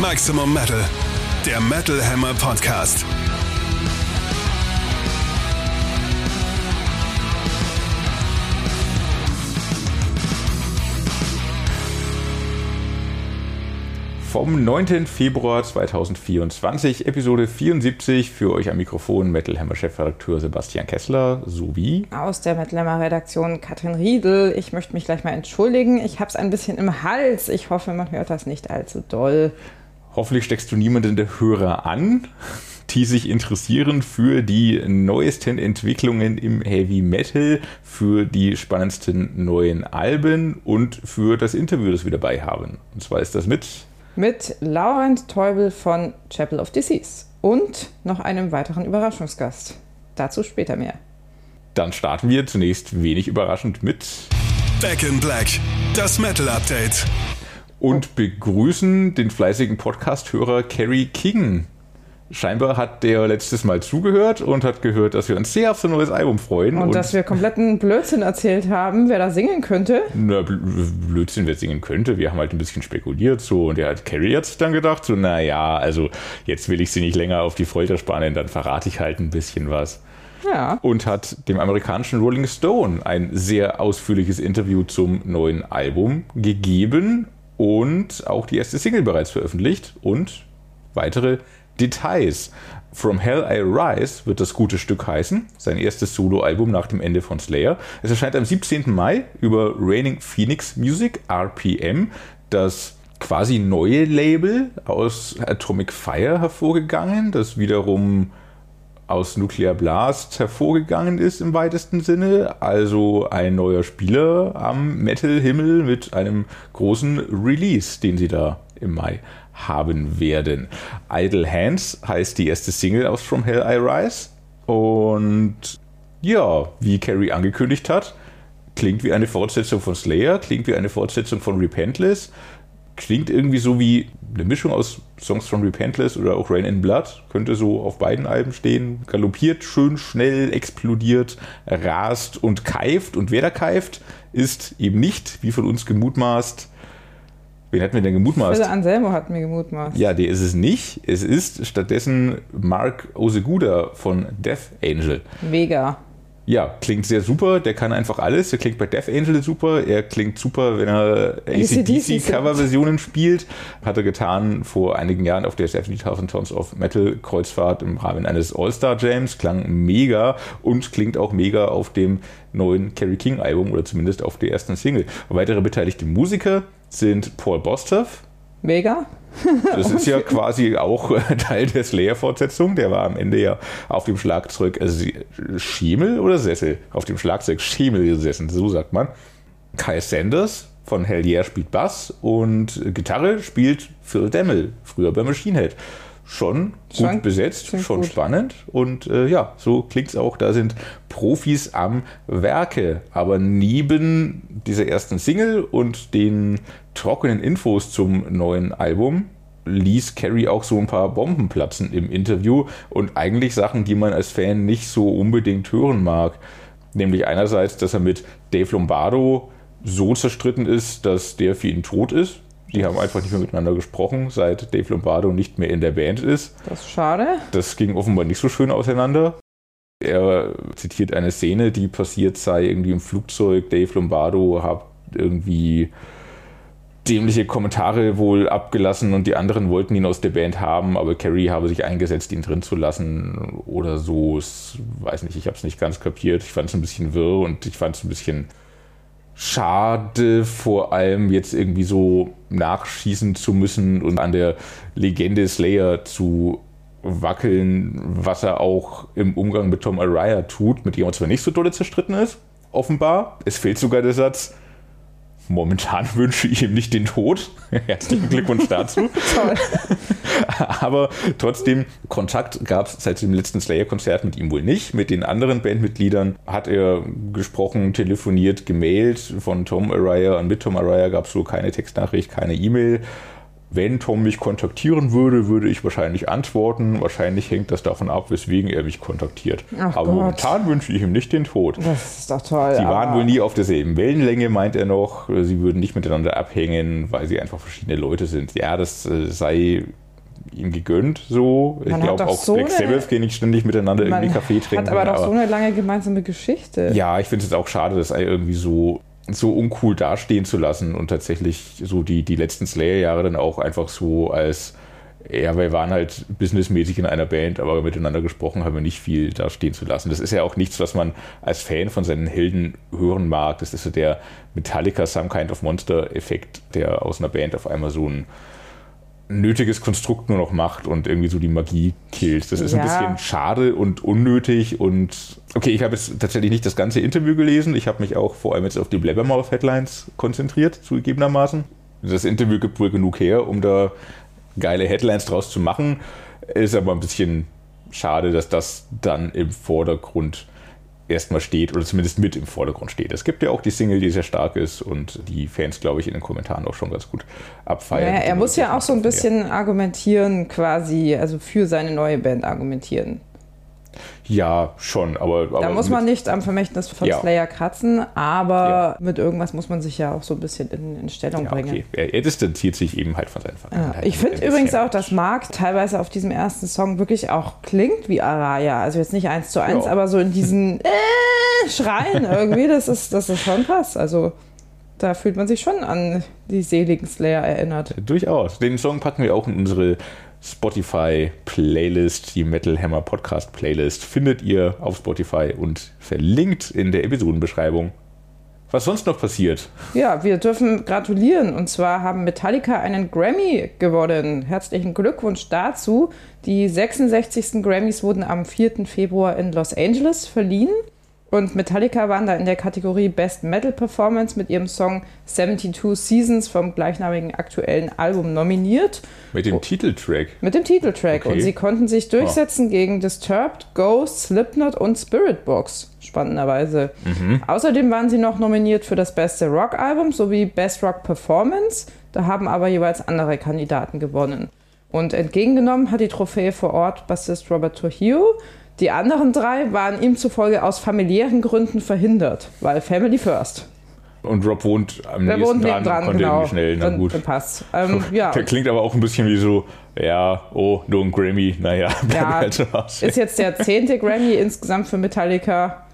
Maximum Metal, der Metal Hammer Podcast. Vom 9. Februar 2024, Episode 74, für euch am Mikrofon Metal Hammer Chefredakteur Sebastian Kessler sowie aus der Metal Hammer Redaktion Katrin Riedel. Ich möchte mich gleich mal entschuldigen. Ich habe es ein bisschen im Hals. Ich hoffe, man hört das nicht allzu doll. Hoffentlich steckst du niemanden der Hörer an, die sich interessieren für die neuesten Entwicklungen im Heavy Metal, für die spannendsten neuen Alben und für das Interview, das wir dabei haben. Und zwar ist das mit mit Laurent Teubel von Chapel of Disease und noch einem weiteren Überraschungsgast. Dazu später mehr. Dann starten wir zunächst wenig überraschend mit Back in Black, das Metal Update. Und begrüßen den fleißigen Podcast-Hörer Kerry King scheinbar hat der letztes Mal zugehört und hat gehört, dass wir uns sehr auf so ein neues Album freuen. Und, und dass wir kompletten Blödsinn erzählt haben, wer da singen könnte. Na, Blödsinn, wer singen könnte. Wir haben halt ein bisschen spekuliert so und er hat Carrie jetzt dann gedacht, so, naja, also jetzt will ich sie nicht länger auf die Folter spannen, dann verrate ich halt ein bisschen was. Ja. Und hat dem amerikanischen Rolling Stone ein sehr ausführliches Interview zum neuen Album gegeben und auch die erste Single bereits veröffentlicht und weitere Details. From Hell I Rise wird das gute Stück heißen, sein erstes Soloalbum nach dem Ende von Slayer. Es erscheint am 17. Mai über Raining Phoenix Music, RPM, das quasi neue Label aus Atomic Fire hervorgegangen, das wiederum aus Nuclear Blast hervorgegangen ist im weitesten Sinne. Also ein neuer Spieler am Metal-Himmel mit einem großen Release, den sie da im Mai haben werden. Idle Hands heißt die erste Single aus From Hell I Rise. Und ja, wie Carrie angekündigt hat, klingt wie eine Fortsetzung von Slayer, klingt wie eine Fortsetzung von Repentless, klingt irgendwie so wie eine Mischung aus Songs von Repentless oder auch Rain in Blood. Könnte so auf beiden Alben stehen. Galoppiert, schön, schnell, explodiert, rast und keift. Und wer da keift, ist eben nicht, wie von uns gemutmaßt, Wen hatten wir denn gemutmaßt? Also Anselmo hatten wir gemutmaßt. Ja, der ist es nicht. Es ist stattdessen Mark Oseguda von Death Angel. Mega. Ja, klingt sehr super. Der kann einfach alles. Der klingt bei Death Angel super. Er klingt super, wenn er ACDC-Coverversionen spielt. Hat er getan vor einigen Jahren auf der 70.000 Tons of Metal Kreuzfahrt im Rahmen eines All-Star-Jams. Klang mega und klingt auch mega auf dem neuen Kerry King Album oder zumindest auf der ersten Single. Weitere beteiligte Musiker sind Paul Bostoff. Mega. Das ist ja quasi auch Teil der Slayer-Fortsetzung. Der war am Ende ja auf dem Schlagzeug äh, Schemel oder Sessel? Auf dem Schlagzeug Schemel gesessen, so sagt man. Kyle Sanders von Hell Yeah spielt Bass und Gitarre spielt Phil Demmel, früher bei Machine Head schon gut schon, besetzt, schon gut. spannend. Und äh, ja, so klingt es auch. Da sind Profis am Werke. Aber neben dieser ersten Single und den trockenen Infos zum neuen Album ließ Carrie auch so ein paar Bomben platzen im Interview und eigentlich Sachen, die man als Fan nicht so unbedingt hören mag. Nämlich einerseits, dass er mit Dave Lombardo so zerstritten ist, dass der für ihn tot ist die haben einfach nicht mehr miteinander gesprochen, seit Dave Lombardo nicht mehr in der Band ist. Das ist schade. Das ging offenbar nicht so schön auseinander. Er zitiert eine Szene, die passiert sei irgendwie im Flugzeug. Dave Lombardo hat irgendwie dämliche Kommentare wohl abgelassen und die anderen wollten ihn aus der Band haben, aber Carrie habe sich eingesetzt, ihn drin zu lassen oder so. Ich weiß nicht, ich habe es nicht ganz kapiert. Ich fand es ein bisschen wirr und ich fand es ein bisschen schade, vor allem jetzt irgendwie so nachschießen zu müssen und an der Legende Slayer zu wackeln, was er auch im Umgang mit Tom Araya tut, mit dem er zwar nicht so dolle zerstritten ist, offenbar. Es fehlt sogar der Satz, Momentan wünsche ich ihm nicht den Tod. Herzlichen Glückwunsch dazu. Toll. Aber trotzdem, Kontakt gab es seit dem letzten Slayer-Konzert mit ihm wohl nicht. Mit den anderen Bandmitgliedern hat er gesprochen, telefoniert, gemailt. Von Tom Araya und mit Tom Araya gab es so keine Textnachricht, keine E-Mail. Wenn Tom mich kontaktieren würde, würde ich wahrscheinlich antworten. Wahrscheinlich hängt das davon ab, weswegen er mich kontaktiert. Ach aber Gott. momentan wünsche ich ihm nicht den Tod. Das ist doch toll. Sie waren wohl nie auf derselben Wellenlänge, meint er noch. Sie würden nicht miteinander abhängen, weil sie einfach verschiedene Leute sind. Ja, das äh, sei ihm gegönnt so. Ich Man hat glaube auch so Black Sabbath gehen nicht ständig miteinander irgendwie Kaffee trinken. hat aber doch so eine lange gemeinsame Geschichte. ja, ich finde es jetzt auch schade, das irgendwie so, so uncool dastehen zu lassen und tatsächlich so die, die letzten Slayer-Jahre dann auch einfach so als, ja, wir waren halt businessmäßig in einer Band, aber miteinander gesprochen haben wir nicht viel dastehen zu lassen. Das ist ja auch nichts, was man als Fan von seinen Helden hören mag. Das ist so der Metallica Some Kind of Monster-Effekt, der aus einer Band auf einmal so ein nötiges Konstrukt nur noch macht und irgendwie so die Magie killt. Das ist ein Ja. bisschen schade und unnötig und okay, ich habe jetzt tatsächlich nicht das ganze Interview gelesen. Ich habe mich auch vor allem jetzt auf die Blabbermouth Headlines konzentriert, zugegebenermaßen. Das Interview gibt wohl genug her, um da geile Headlines draus zu machen. Ist aber ein bisschen schade, dass das dann im Vordergrund erstmal steht oder zumindest mit im Vordergrund steht. Es gibt ja auch die Single, die sehr stark ist und die Fans, glaube ich, in den Kommentaren auch schon ganz gut abfeiern. Ja, er muss ja auch so ein Ja. bisschen argumentieren, quasi, also für seine neue Band argumentieren. Ja, schon, aber. Da aber muss man nicht am Vermächtnis von Ja. Slayer kratzen, aber mit irgendwas muss man sich ja auch so ein bisschen in, in Stellung Ja, bringen. okay. Er, er distanziert sich eben halt von seinen Ja. Vergangenheit. Ich finde übrigens ja- auch, dass Mark teilweise auf diesem ersten Song wirklich auch klingt wie Araya. Also jetzt nicht eins zu eins, Ja. aber so in diesen äh, Schreien irgendwie, das ist, das ist schon krass. Also da fühlt man sich schon an die seligen Slayer erinnert. Durchaus. Den Song packen wir auch in unsere Spotify-Playlist, die Metal Hammer Podcast-Playlist. Findet ihr auf Spotify und verlinkt in der Episodenbeschreibung. Was sonst noch passiert? Ja, wir dürfen gratulieren. Und zwar haben Metallica einen Grammy gewonnen. Herzlichen Glückwunsch dazu. Die 66. Grammys wurden am 4. Februar in Los Angeles verliehen. Und Metallica waren da in der Kategorie Best Metal Performance mit ihrem Song 72 Seasons vom gleichnamigen aktuellen Album nominiert. Mit dem Titeltrack. Mit dem Titeltrack. Okay. Und sie konnten sich durchsetzen gegen Disturbed, Ghost, Slipknot und Spirit Box. Spannenderweise. Außerdem waren sie noch nominiert für das beste Rock-Album sowie Best Rock Performance. Da haben aber jeweils andere Kandidaten gewonnen. Und entgegengenommen hat die Trophäe vor Ort Bassist Robert Trujillo. Die anderen drei waren ihm zufolge aus familiären Gründen verhindert, weil Family First. Und Rob wohnt am Der nächsten wohnt dran, nebendran, konnte genau. irgendwie schnell, na Dann, gut. dann passt. Ähm, ja, Der klingt aber auch ein bisschen wie so, ja, oh, nur ein Grammy, naja, Ja, halt ist jetzt der zehnte Grammy insgesamt für Metallica.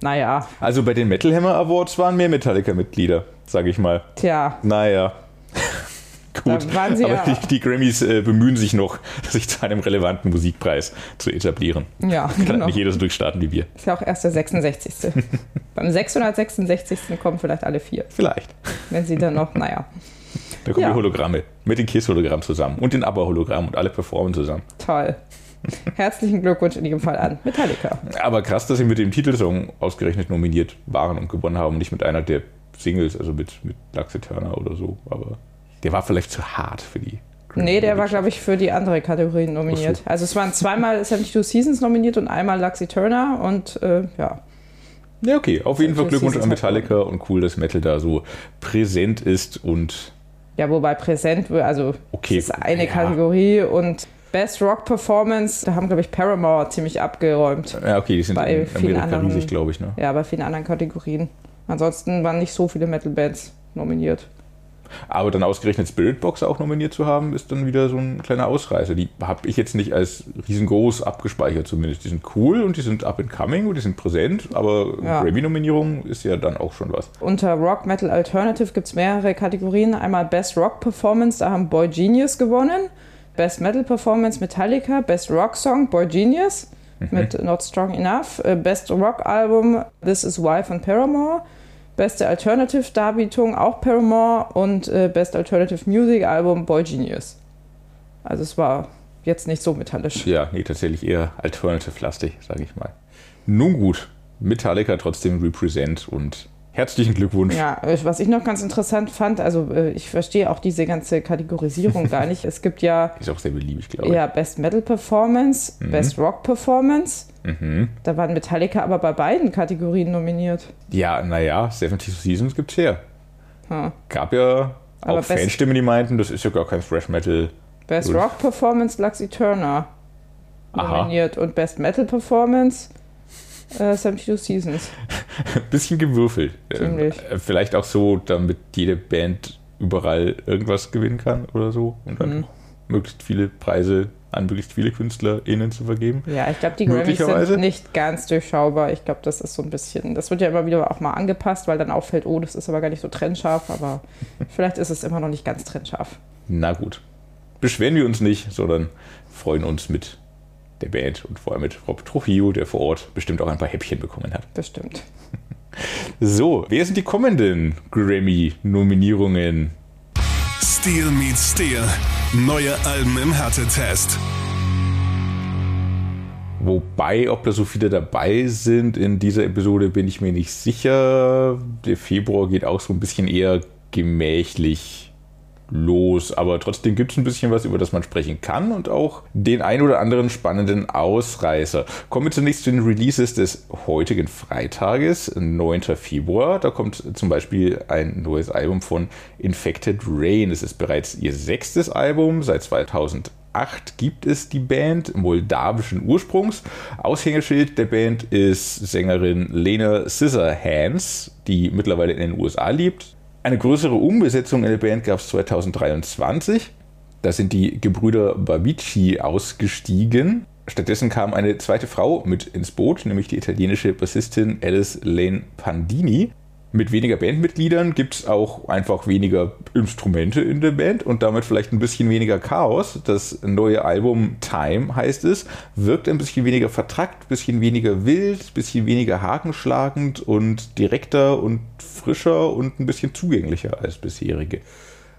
Naja, Also bei den Metal Hammer Awards waren mehr Metallica-Mitglieder, sage ich mal. tja, Naja. Gut, aber ja- die, die Grammys äh, bemühen sich noch, sich zu einem relevanten Musikpreis zu etablieren. ja, Kann genau. nicht jeder so durchstarten wie wir. Ist ja auch erst der 66. Beim 666. kommen vielleicht alle vier, Vielleicht. wenn sie dann noch, naja, Da kommen Ja. die Hologramme mit den Kiss-Hologrammen zusammen und den ABBA-Hologramm und alle performen zusammen. toll. Herzlichen Glückwunsch in jedem Fall an Metallica. Aber krass, dass sie mit dem Titelsong ausgerechnet nominiert waren und gewonnen haben, nicht mit einer der Singles, also mit, mit Lux Eterna oder so. Aber der war vielleicht zu hart für die. Nee, der war, glaube ich, für die andere Kategorie nominiert. Also es waren zweimal 72 Seasons nominiert und einmal Luxy Turner und äh, ja. Ja, okay. Auf jeden Fall Glückwunsch an Metallica und cool, dass Metal da so präsent ist und Ja, wobei präsent, also Okay, ist eine ja. Kategorie und Best Rock Performance, da haben, glaube ich, Paramore ziemlich abgeräumt. ja, okay, die sind Bei in vielen Amerika anderen- riesig, glaube ich. Ne? Ja, bei vielen anderen Kategorien. Ansonsten waren nicht so viele Metal-Bands nominiert. Aber dann ausgerechnet Spiritbox auch nominiert zu haben, ist dann wieder so ein kleiner Ausreißer. Die habe ich jetzt nicht als riesengroß abgespeichert zumindest. Die sind cool und die sind up and coming und die sind präsent, aber Ja. Grammy-Nominierung ist ja dann auch schon was. Unter Rock Metal Alternative gibt es mehrere Kategorien. Einmal Best Rock Performance, da haben Boy Genius gewonnen. Best Metal Performance Metallica. Best Rock Song Boy Genius mit Not Strong Enough. Äh, Best Rock Album This Is Why von Paramore. Beste Alternative Darbietung auch Paramore und äh, Best Alternative Music Album Boy Genius. Also es war jetzt nicht so metallisch. Ja, nee, tatsächlich eher alternative-lastig, sage ich mal. Nun gut, Metallica trotzdem represent und herzlichen Glückwunsch. Ja, äh, was ich noch ganz interessant fand, also äh, ich verstehe auch diese ganze Kategorisierung gar nicht. Es gibt ja Ist auch sehr beliebig, glaube ich. Ja, Best Metal Performance, Best Rock Performance. Mhm. Da waren Metallica aber bei beiden Kategorien nominiert. Ja, naja, 72 Seasons gibt's her. Hm. Gab ja Aber auch Fanstimmen, die meinten, das ist ja gar kein Thrash Metal. Best. Rock Performance Luxy Turner Aha. nominiert und Best Metal Performance äh, 72 Seasons. bisschen gewürfelt. Ziemlich. Äh, vielleicht auch so, damit jede Band überall irgendwas gewinnen kann oder so und dann Mhm. möglichst viele Preise an möglichst viele KünstlerInnen zu vergeben. Ja, ich glaube, die Grammys sind nicht ganz durchschaubar. Ich glaube, das ist so ein bisschen, das wird ja immer wieder auch mal angepasst, weil dann auffällt, oh, das ist aber gar nicht so trennscharf, aber vielleicht ist es immer noch nicht ganz trennscharf. Na gut. Beschweren wir uns nicht, sondern freuen uns mit der Band und vor allem mit Rob Trujillo, der vor Ort bestimmt auch ein paar Häppchen bekommen hat. Das stimmt. So, wer sind die kommenden Grammy-Nominierungen? Steel meets Steel. Neue Alben im Härtetest. Wobei, ob da so viele dabei sind in dieser Episode, bin ich mir nicht sicher. Der Februar geht auch so ein bisschen eher gemächlich los, aber trotzdem gibt es ein bisschen was, über das man sprechen kann und auch den ein oder anderen spannenden Ausreißer. Kommen wir zunächst zu den Releases des heutigen Freitages, 9. Februar. Da kommt zum Beispiel ein neues Album von Infected Rain. Es ist bereits ihr sechstes Album seit 2000. 2008 gibt es die Band moldawischen Ursprungs. Aushängeschild der Band ist Sängerin Lena Scissorhands, die mittlerweile in den USA lebt. Eine größere Umbesetzung in der Band gab es 2023. Da sind die Gebrüder Babici ausgestiegen. Stattdessen kam eine zweite Frau mit ins Boot, nämlich die italienische Bassistin Alice Lane Pandini. Mit weniger Bandmitgliedern gibt es auch einfach weniger Instrumente in der Band und damit vielleicht ein bisschen weniger Chaos. Das neue Album Time heißt es, wirkt ein bisschen weniger vertrackt, bisschen weniger wild, bisschen weniger hakenschlagend und direkter und frischer und ein bisschen zugänglicher als bisherige.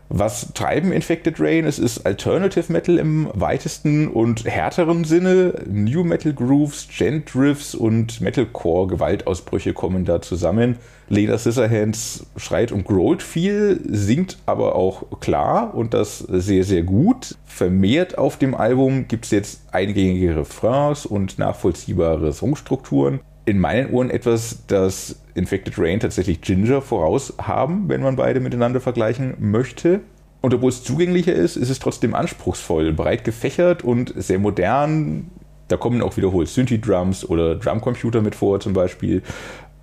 Was treiben Infected Rain? Es ist Alternative Metal im weitesten und härteren Sinne. New Metal Grooves, Gent Riffs und Metalcore Gewaltausbrüche kommen da zusammen. Lena Scissorhands schreit und growlt viel, singt aber auch klar und das sehr, sehr gut. Vermehrt auf dem Album gibt es jetzt eingängige Refrains und nachvollziehbare Songstrukturen. In meinen Ohren etwas, das Infected Rain tatsächlich Ginger voraus haben, wenn man beide miteinander vergleichen möchte. Und obwohl es zugänglicher ist, ist es trotzdem anspruchsvoll, breit gefächert und sehr modern. Da kommen auch wiederholt Synthi-Drums oder Drumcomputer mit vor zum Beispiel.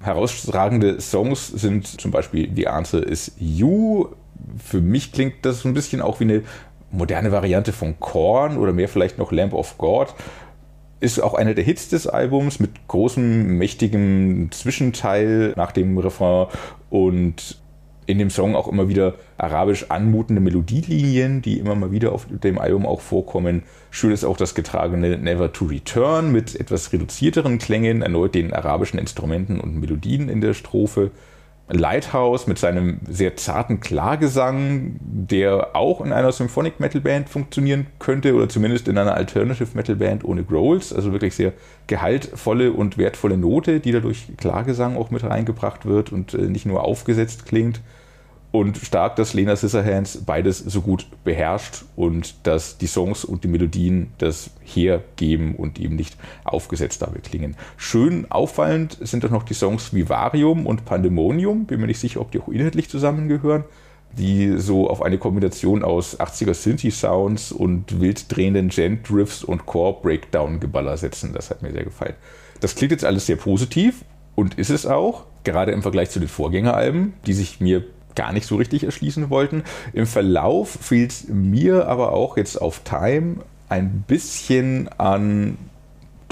Herausragende Songs sind zum Beispiel The Answer is You. Für mich klingt das so ein bisschen auch wie eine moderne Variante von Korn oder mehr vielleicht noch Lamp of God. Ist auch einer der Hits des Albums mit großem, mächtigem Zwischenteil nach dem Refrain und in dem Song auch immer wieder arabisch anmutende Melodielinien, die immer mal wieder auf dem Album auch vorkommen. Schön ist auch das getragene Never to Return mit etwas reduzierteren Klängen, erneut den arabischen Instrumenten und Melodien in der Strophe. Lighthouse mit seinem sehr zarten Klagesang, der auch in einer Symphonic Metal Band funktionieren könnte oder zumindest in einer Alternative Metal Band ohne Growls, also wirklich sehr gehaltvolle und wertvolle Note, die dadurch Klagesang auch mit reingebracht wird und äh, nicht nur aufgesetzt klingt. Und stark, dass Lena Scissorhands beides so gut beherrscht und dass die Songs und die Melodien das hergeben und eben nicht aufgesetzt dabei klingen. Schön auffallend sind auch noch die Songs Vivarium und Pandemonium. Bin mir nicht sicher, ob die auch inhaltlich zusammengehören. Die so auf eine Kombination aus 80er Synthi-Sounds und wild drehenden Gent-Riffs und Core-Breakdown-Geballer setzen. Das hat mir sehr gefallen. Das klingt jetzt alles sehr positiv und ist es auch. Gerade im Vergleich zu den Vorgängeralben, die sich mir gar nicht so richtig erschließen wollten. Im Verlauf fiel es mir aber auch jetzt auf Time ein bisschen an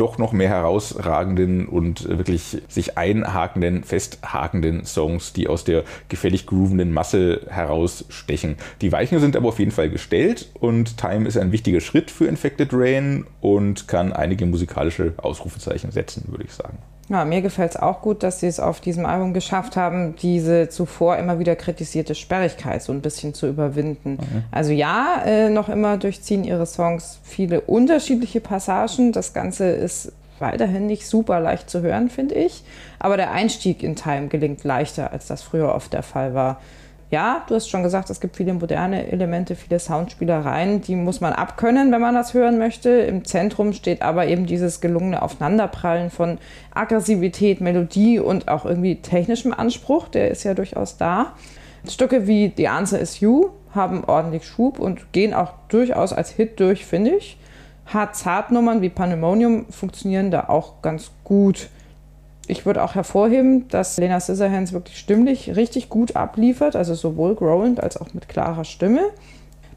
doch noch mehr herausragenden und wirklich sich einhakenden, festhakenden Songs, die aus der gefällig groovenden Masse herausstechen. Die Weichen sind aber auf jeden Fall gestellt und Time ist ein wichtiger Schritt für Infected Rain und kann einige musikalische Ausrufezeichen setzen, würde ich sagen. Ja, mir gefällt es auch gut, dass sie es auf diesem Album geschafft haben, diese zuvor immer wieder kritisierte Sperrigkeit so ein bisschen zu überwinden. Mhm. Also ja, äh, noch immer durchziehen ihre Songs viele unterschiedliche Passagen. Das Ganze ist weiterhin nicht super leicht zu hören, finde ich. Aber der Einstieg in Time gelingt leichter, als das früher oft der Fall war. Ja, du hast schon gesagt, es gibt viele moderne Elemente, viele Soundspielereien, die muss man abkönnen, wenn man das hören möchte. Im Zentrum steht aber eben dieses gelungene Aufeinanderprallen von Aggressivität, Melodie und auch irgendwie technischem Anspruch, der ist ja durchaus da. Stücke wie The Answer is You haben ordentlich Schub und gehen auch durchaus als Hit durch, finde ich. Hard-Zart-Nummern wie Pandemonium funktionieren da auch ganz gut. Ich würde auch hervorheben, dass Lena Scissorhands wirklich stimmlich richtig gut abliefert, also sowohl growlend als auch mit klarer Stimme.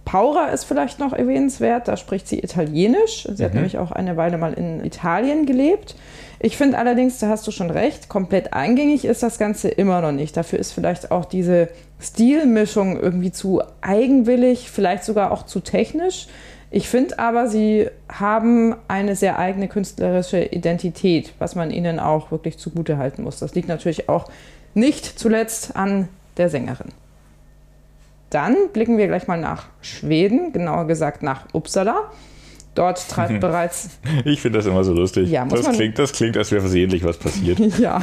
Paura ist vielleicht noch erwähnenswert, da spricht sie Italienisch. Sie mhm. hat nämlich auch eine Weile mal in Italien gelebt. Ich finde allerdings, da hast du schon recht, komplett eingängig ist das Ganze immer noch nicht. Dafür ist vielleicht auch diese Stilmischung irgendwie zu eigenwillig, vielleicht sogar auch zu technisch. Ich finde aber, sie haben eine sehr eigene künstlerische Identität, was man ihnen auch wirklich zugute halten muss. Das liegt natürlich auch nicht zuletzt an der Sängerin. Dann blicken wir gleich mal nach Schweden, genauer gesagt nach Uppsala. Dort treibt bereits. Ich finde das immer so lustig. Ja, das, klingt, das klingt, als wäre versehentlich was passiert. ja,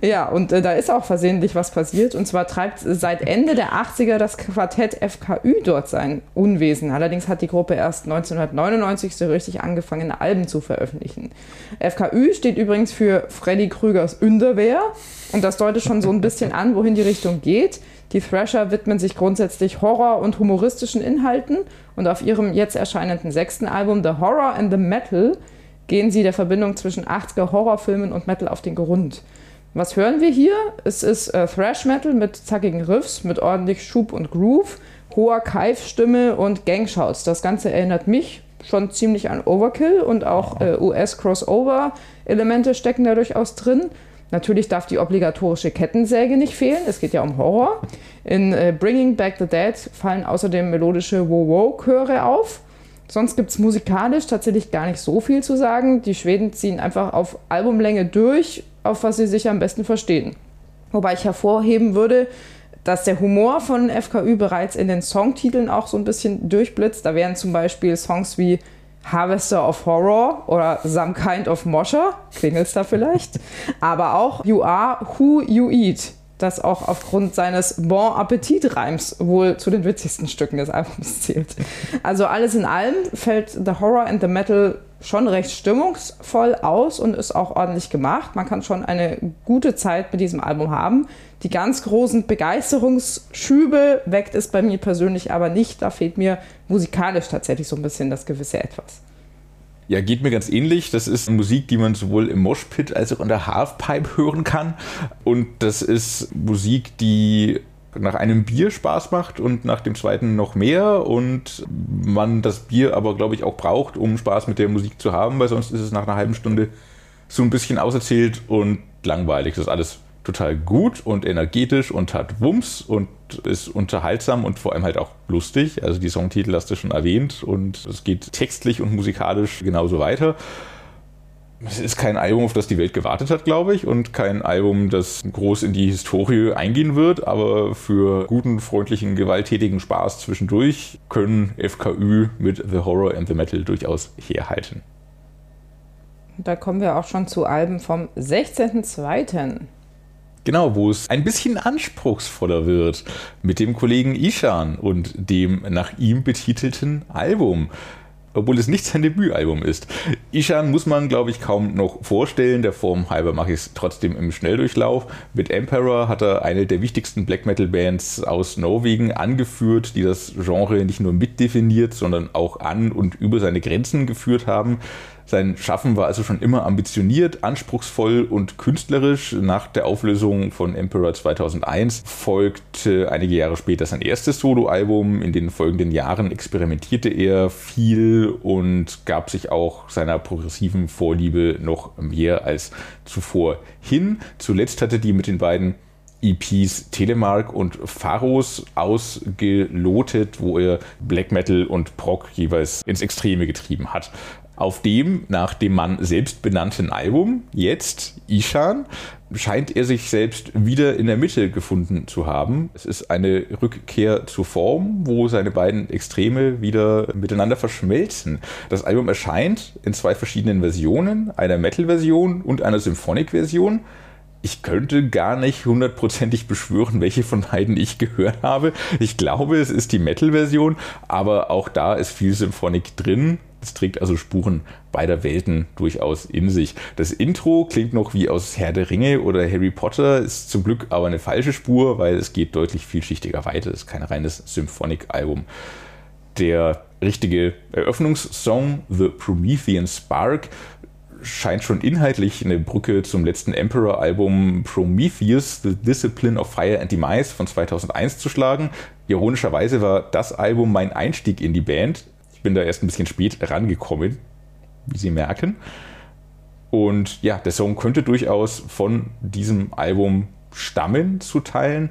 ja und äh, da ist auch versehentlich was passiert. Und zwar treibt seit Ende der 80er das Quartett FKÜ dort sein Unwesen. Allerdings hat die Gruppe erst 1999 so richtig angefangen, Alben zu veröffentlichen. FKÜ steht übrigens für Freddy Krügers Underwehr. Und das deutet schon so ein bisschen an, wohin die Richtung geht. Die Thrasher widmen sich grundsätzlich Horror- und humoristischen Inhalten und auf ihrem jetzt erscheinenden sechsten Album The Horror and the Metal gehen sie der Verbindung zwischen 80er Horrorfilmen und Metal auf den Grund. Was hören wir hier? Es ist äh, Thrash Metal mit zackigen Riffs, mit ordentlich Schub und Groove, hoher Keifstimme und Gangshouts. Das Ganze erinnert mich schon ziemlich an Overkill und auch äh, US-Crossover-Elemente stecken da durchaus drin. Natürlich darf die obligatorische Kettensäge nicht fehlen, es geht ja um Horror. In äh, Bringing Back the Dead fallen außerdem melodische Wow-Wow-Chöre auf. Sonst gibt es musikalisch tatsächlich gar nicht so viel zu sagen. Die Schweden ziehen einfach auf Albumlänge durch, auf was sie sich am besten verstehen. Wobei ich hervorheben würde, dass der Humor von FKÜ bereits in den Songtiteln auch so ein bisschen durchblitzt. Da wären zum Beispiel Songs wie Harvester of Horror oder Some Kind of Mosher, klingelt's da vielleicht, aber auch You Are Who You Eat, das auch aufgrund seines Bon Appetit-Reims wohl zu den witzigsten Stücken des Albums zählt. Also alles in allem fällt The Horror and the Metal schon recht stimmungsvoll aus und ist auch ordentlich gemacht. Man kann schon eine gute Zeit mit diesem Album haben. Die ganz großen Begeisterungsschübe weckt es bei mir persönlich aber nicht. Da fehlt mir musikalisch tatsächlich so ein bisschen das gewisse Etwas. Ja, geht mir ganz ähnlich. Das ist Musik, die man sowohl im Moshpit als auch in der Halfpipe hören kann. Und das ist Musik, die nach einem Bier Spaß macht und nach dem zweiten noch mehr und man das Bier aber, glaube ich, auch braucht, um Spaß mit der Musik zu haben, weil sonst ist es nach einer halben Stunde so ein bisschen auserzählt und langweilig. Das ist alles total gut und energetisch und hat Wumms und ist unterhaltsam und vor allem halt auch lustig. Also die Songtitel hast du schon erwähnt und es geht textlich und musikalisch genauso weiter. Es ist kein Album, auf das die Welt gewartet hat, glaube ich, und kein Album, das groß in die Historie eingehen wird, aber für guten, freundlichen, gewalttätigen Spaß zwischendurch können FKÜ mit The Horror and the Metal durchaus herhalten. Da kommen wir auch schon zu Alben vom 16.02. Genau, wo es ein bisschen anspruchsvoller wird mit dem Kollegen Ishan und dem nach ihm betitelten Album obwohl es nicht sein Debütalbum ist. Ishan muss man, glaube ich, kaum noch vorstellen. Der Form halber mache ich es trotzdem im Schnelldurchlauf. Mit Emperor hat er eine der wichtigsten Black Metal Bands aus Norwegen angeführt, die das Genre nicht nur mitdefiniert, sondern auch an und über seine Grenzen geführt haben. Sein Schaffen war also schon immer ambitioniert, anspruchsvoll und künstlerisch. Nach der Auflösung von Emperor 2001 folgte einige Jahre später sein erstes Soloalbum. In den folgenden Jahren experimentierte er viel und gab sich auch seiner progressiven Vorliebe noch mehr als zuvor hin. Zuletzt hatte die mit den beiden EPs Telemark und Pharos ausgelotet, wo er Black Metal und Prog jeweils ins Extreme getrieben hat auf dem nach dem Mann selbst benannten Album, jetzt Ishan, scheint er sich selbst wieder in der Mitte gefunden zu haben. Es ist eine Rückkehr zur Form, wo seine beiden Extreme wieder miteinander verschmelzen. Das Album erscheint in zwei verschiedenen Versionen, einer Metal-Version und einer Symphonic-Version. Ich könnte gar nicht hundertprozentig beschwören, welche von beiden ich gehört habe. Ich glaube, es ist die Metal-Version, aber auch da ist viel Symphonic drin Es trägt also Spuren beider Welten durchaus in sich. Das Intro klingt noch wie aus Herr der Ringe oder Harry Potter, ist zum Glück aber eine falsche Spur, weil es geht deutlich vielschichtiger weiter. Es ist kein reines Symphonic-Album. Der richtige Eröffnungssong, The Promethean Spark, scheint schon inhaltlich eine Brücke zum letzten Emperor-Album Prometheus, The Discipline of Fire and Demise von 2001 zu schlagen. Ironischerweise war das Album mein Einstieg in die Band. Bin da erst ein bisschen spät rangekommen, wie Sie merken. Und ja, der Song könnte durchaus von diesem Album stammen zu teilen,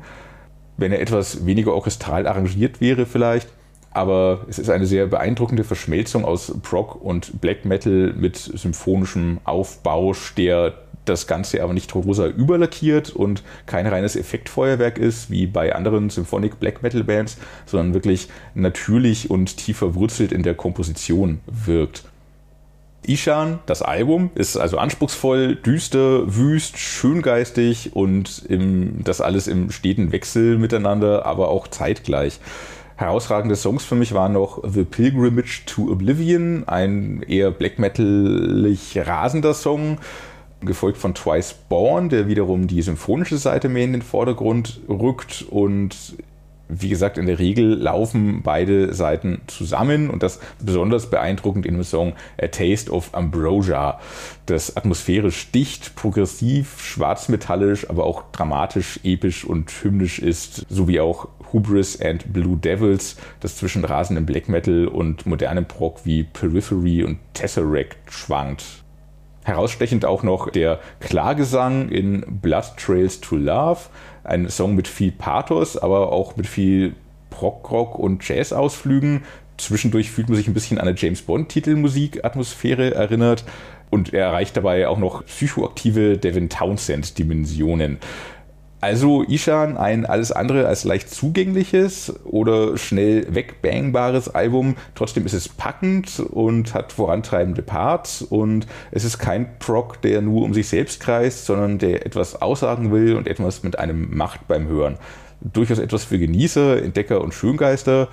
wenn er etwas weniger orchestral arrangiert wäre vielleicht aber es ist eine sehr beeindruckende Verschmelzung aus Prog und Black Metal mit symphonischem Aufbausch, der das Ganze aber nicht rosa überlackiert und kein reines Effektfeuerwerk ist, wie bei anderen Symphonic Black Metal Bands, sondern wirklich natürlich und tief verwurzelt in der Komposition wirkt. Ishan, das Album, ist also anspruchsvoll, düster, wüst, schöngeistig und im, das alles im steten Wechsel miteinander, aber auch zeitgleich. Herausragende Songs für mich waren noch The Pilgrimage to Oblivion, ein eher black metalig rasender Song, gefolgt von Twice Born, der wiederum die symphonische Seite mehr in den Vordergrund rückt und wie gesagt, in der Regel laufen beide Seiten zusammen und das besonders beeindruckend in dem Song A Taste of Ambrosia, das atmosphärisch dicht, progressiv, schwarzmetallisch, aber auch dramatisch, episch und hymnisch ist, sowie auch Hubris and Blue Devils, das zwischen rasendem Black Metal und modernem Prog wie Periphery und Tesseract schwankt. Herausstechend auch noch der Klagesang in Blood Trails to Love, ein Song mit viel Pathos, aber auch mit viel Prog-Rock und Jazz-Ausflügen. Zwischendurch fühlt man sich ein bisschen an eine James Bond-Titelmusik-Atmosphäre erinnert und er erreicht dabei auch noch psychoaktive Devin Townsend-Dimensionen. Also Ishan, ein alles andere als leicht zugängliches oder schnell wegbangbares Album. Trotzdem ist es packend und hat vorantreibende Parts und es ist kein Prog, der nur um sich selbst kreist, sondern der etwas aussagen will und etwas mit einem macht beim Hören. Durchaus etwas für Genießer, Entdecker und Schöngeister.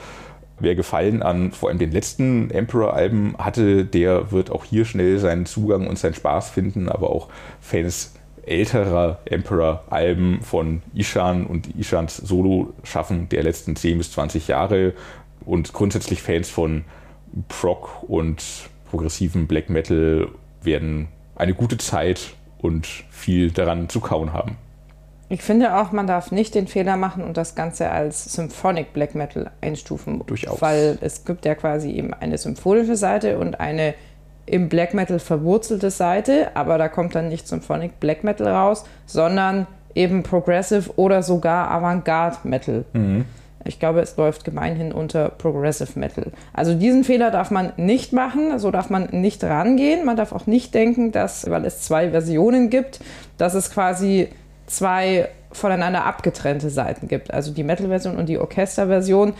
Wer Gefallen an vor allem den letzten Emperor-Alben hatte, der wird auch hier schnell seinen Zugang und seinen Spaß finden, aber auch Fans älterer Emperor-Alben von Ishan und Ishans Solo-Schaffen der letzten 10 bis 20 Jahre und grundsätzlich Fans von Prog und progressiven Black Metal werden eine gute Zeit und viel daran zu kauen haben. Ich finde auch, man darf nicht den Fehler machen und das Ganze als Symphonic Black Metal einstufen. Durchaus. Weil es gibt ja quasi eben eine symphonische Seite und eine im Black Metal verwurzelte Seite, aber da kommt dann nicht Symphonic Black Metal raus, sondern eben Progressive oder sogar Avantgarde Metal. Mhm. Ich glaube, es läuft gemeinhin unter Progressive Metal. Also diesen Fehler darf man nicht machen, so darf man nicht rangehen. Man darf auch nicht denken, dass, weil es zwei Versionen gibt, dass es quasi zwei voneinander abgetrennte Seiten gibt. Also die Metal-Version und die Orchester-Version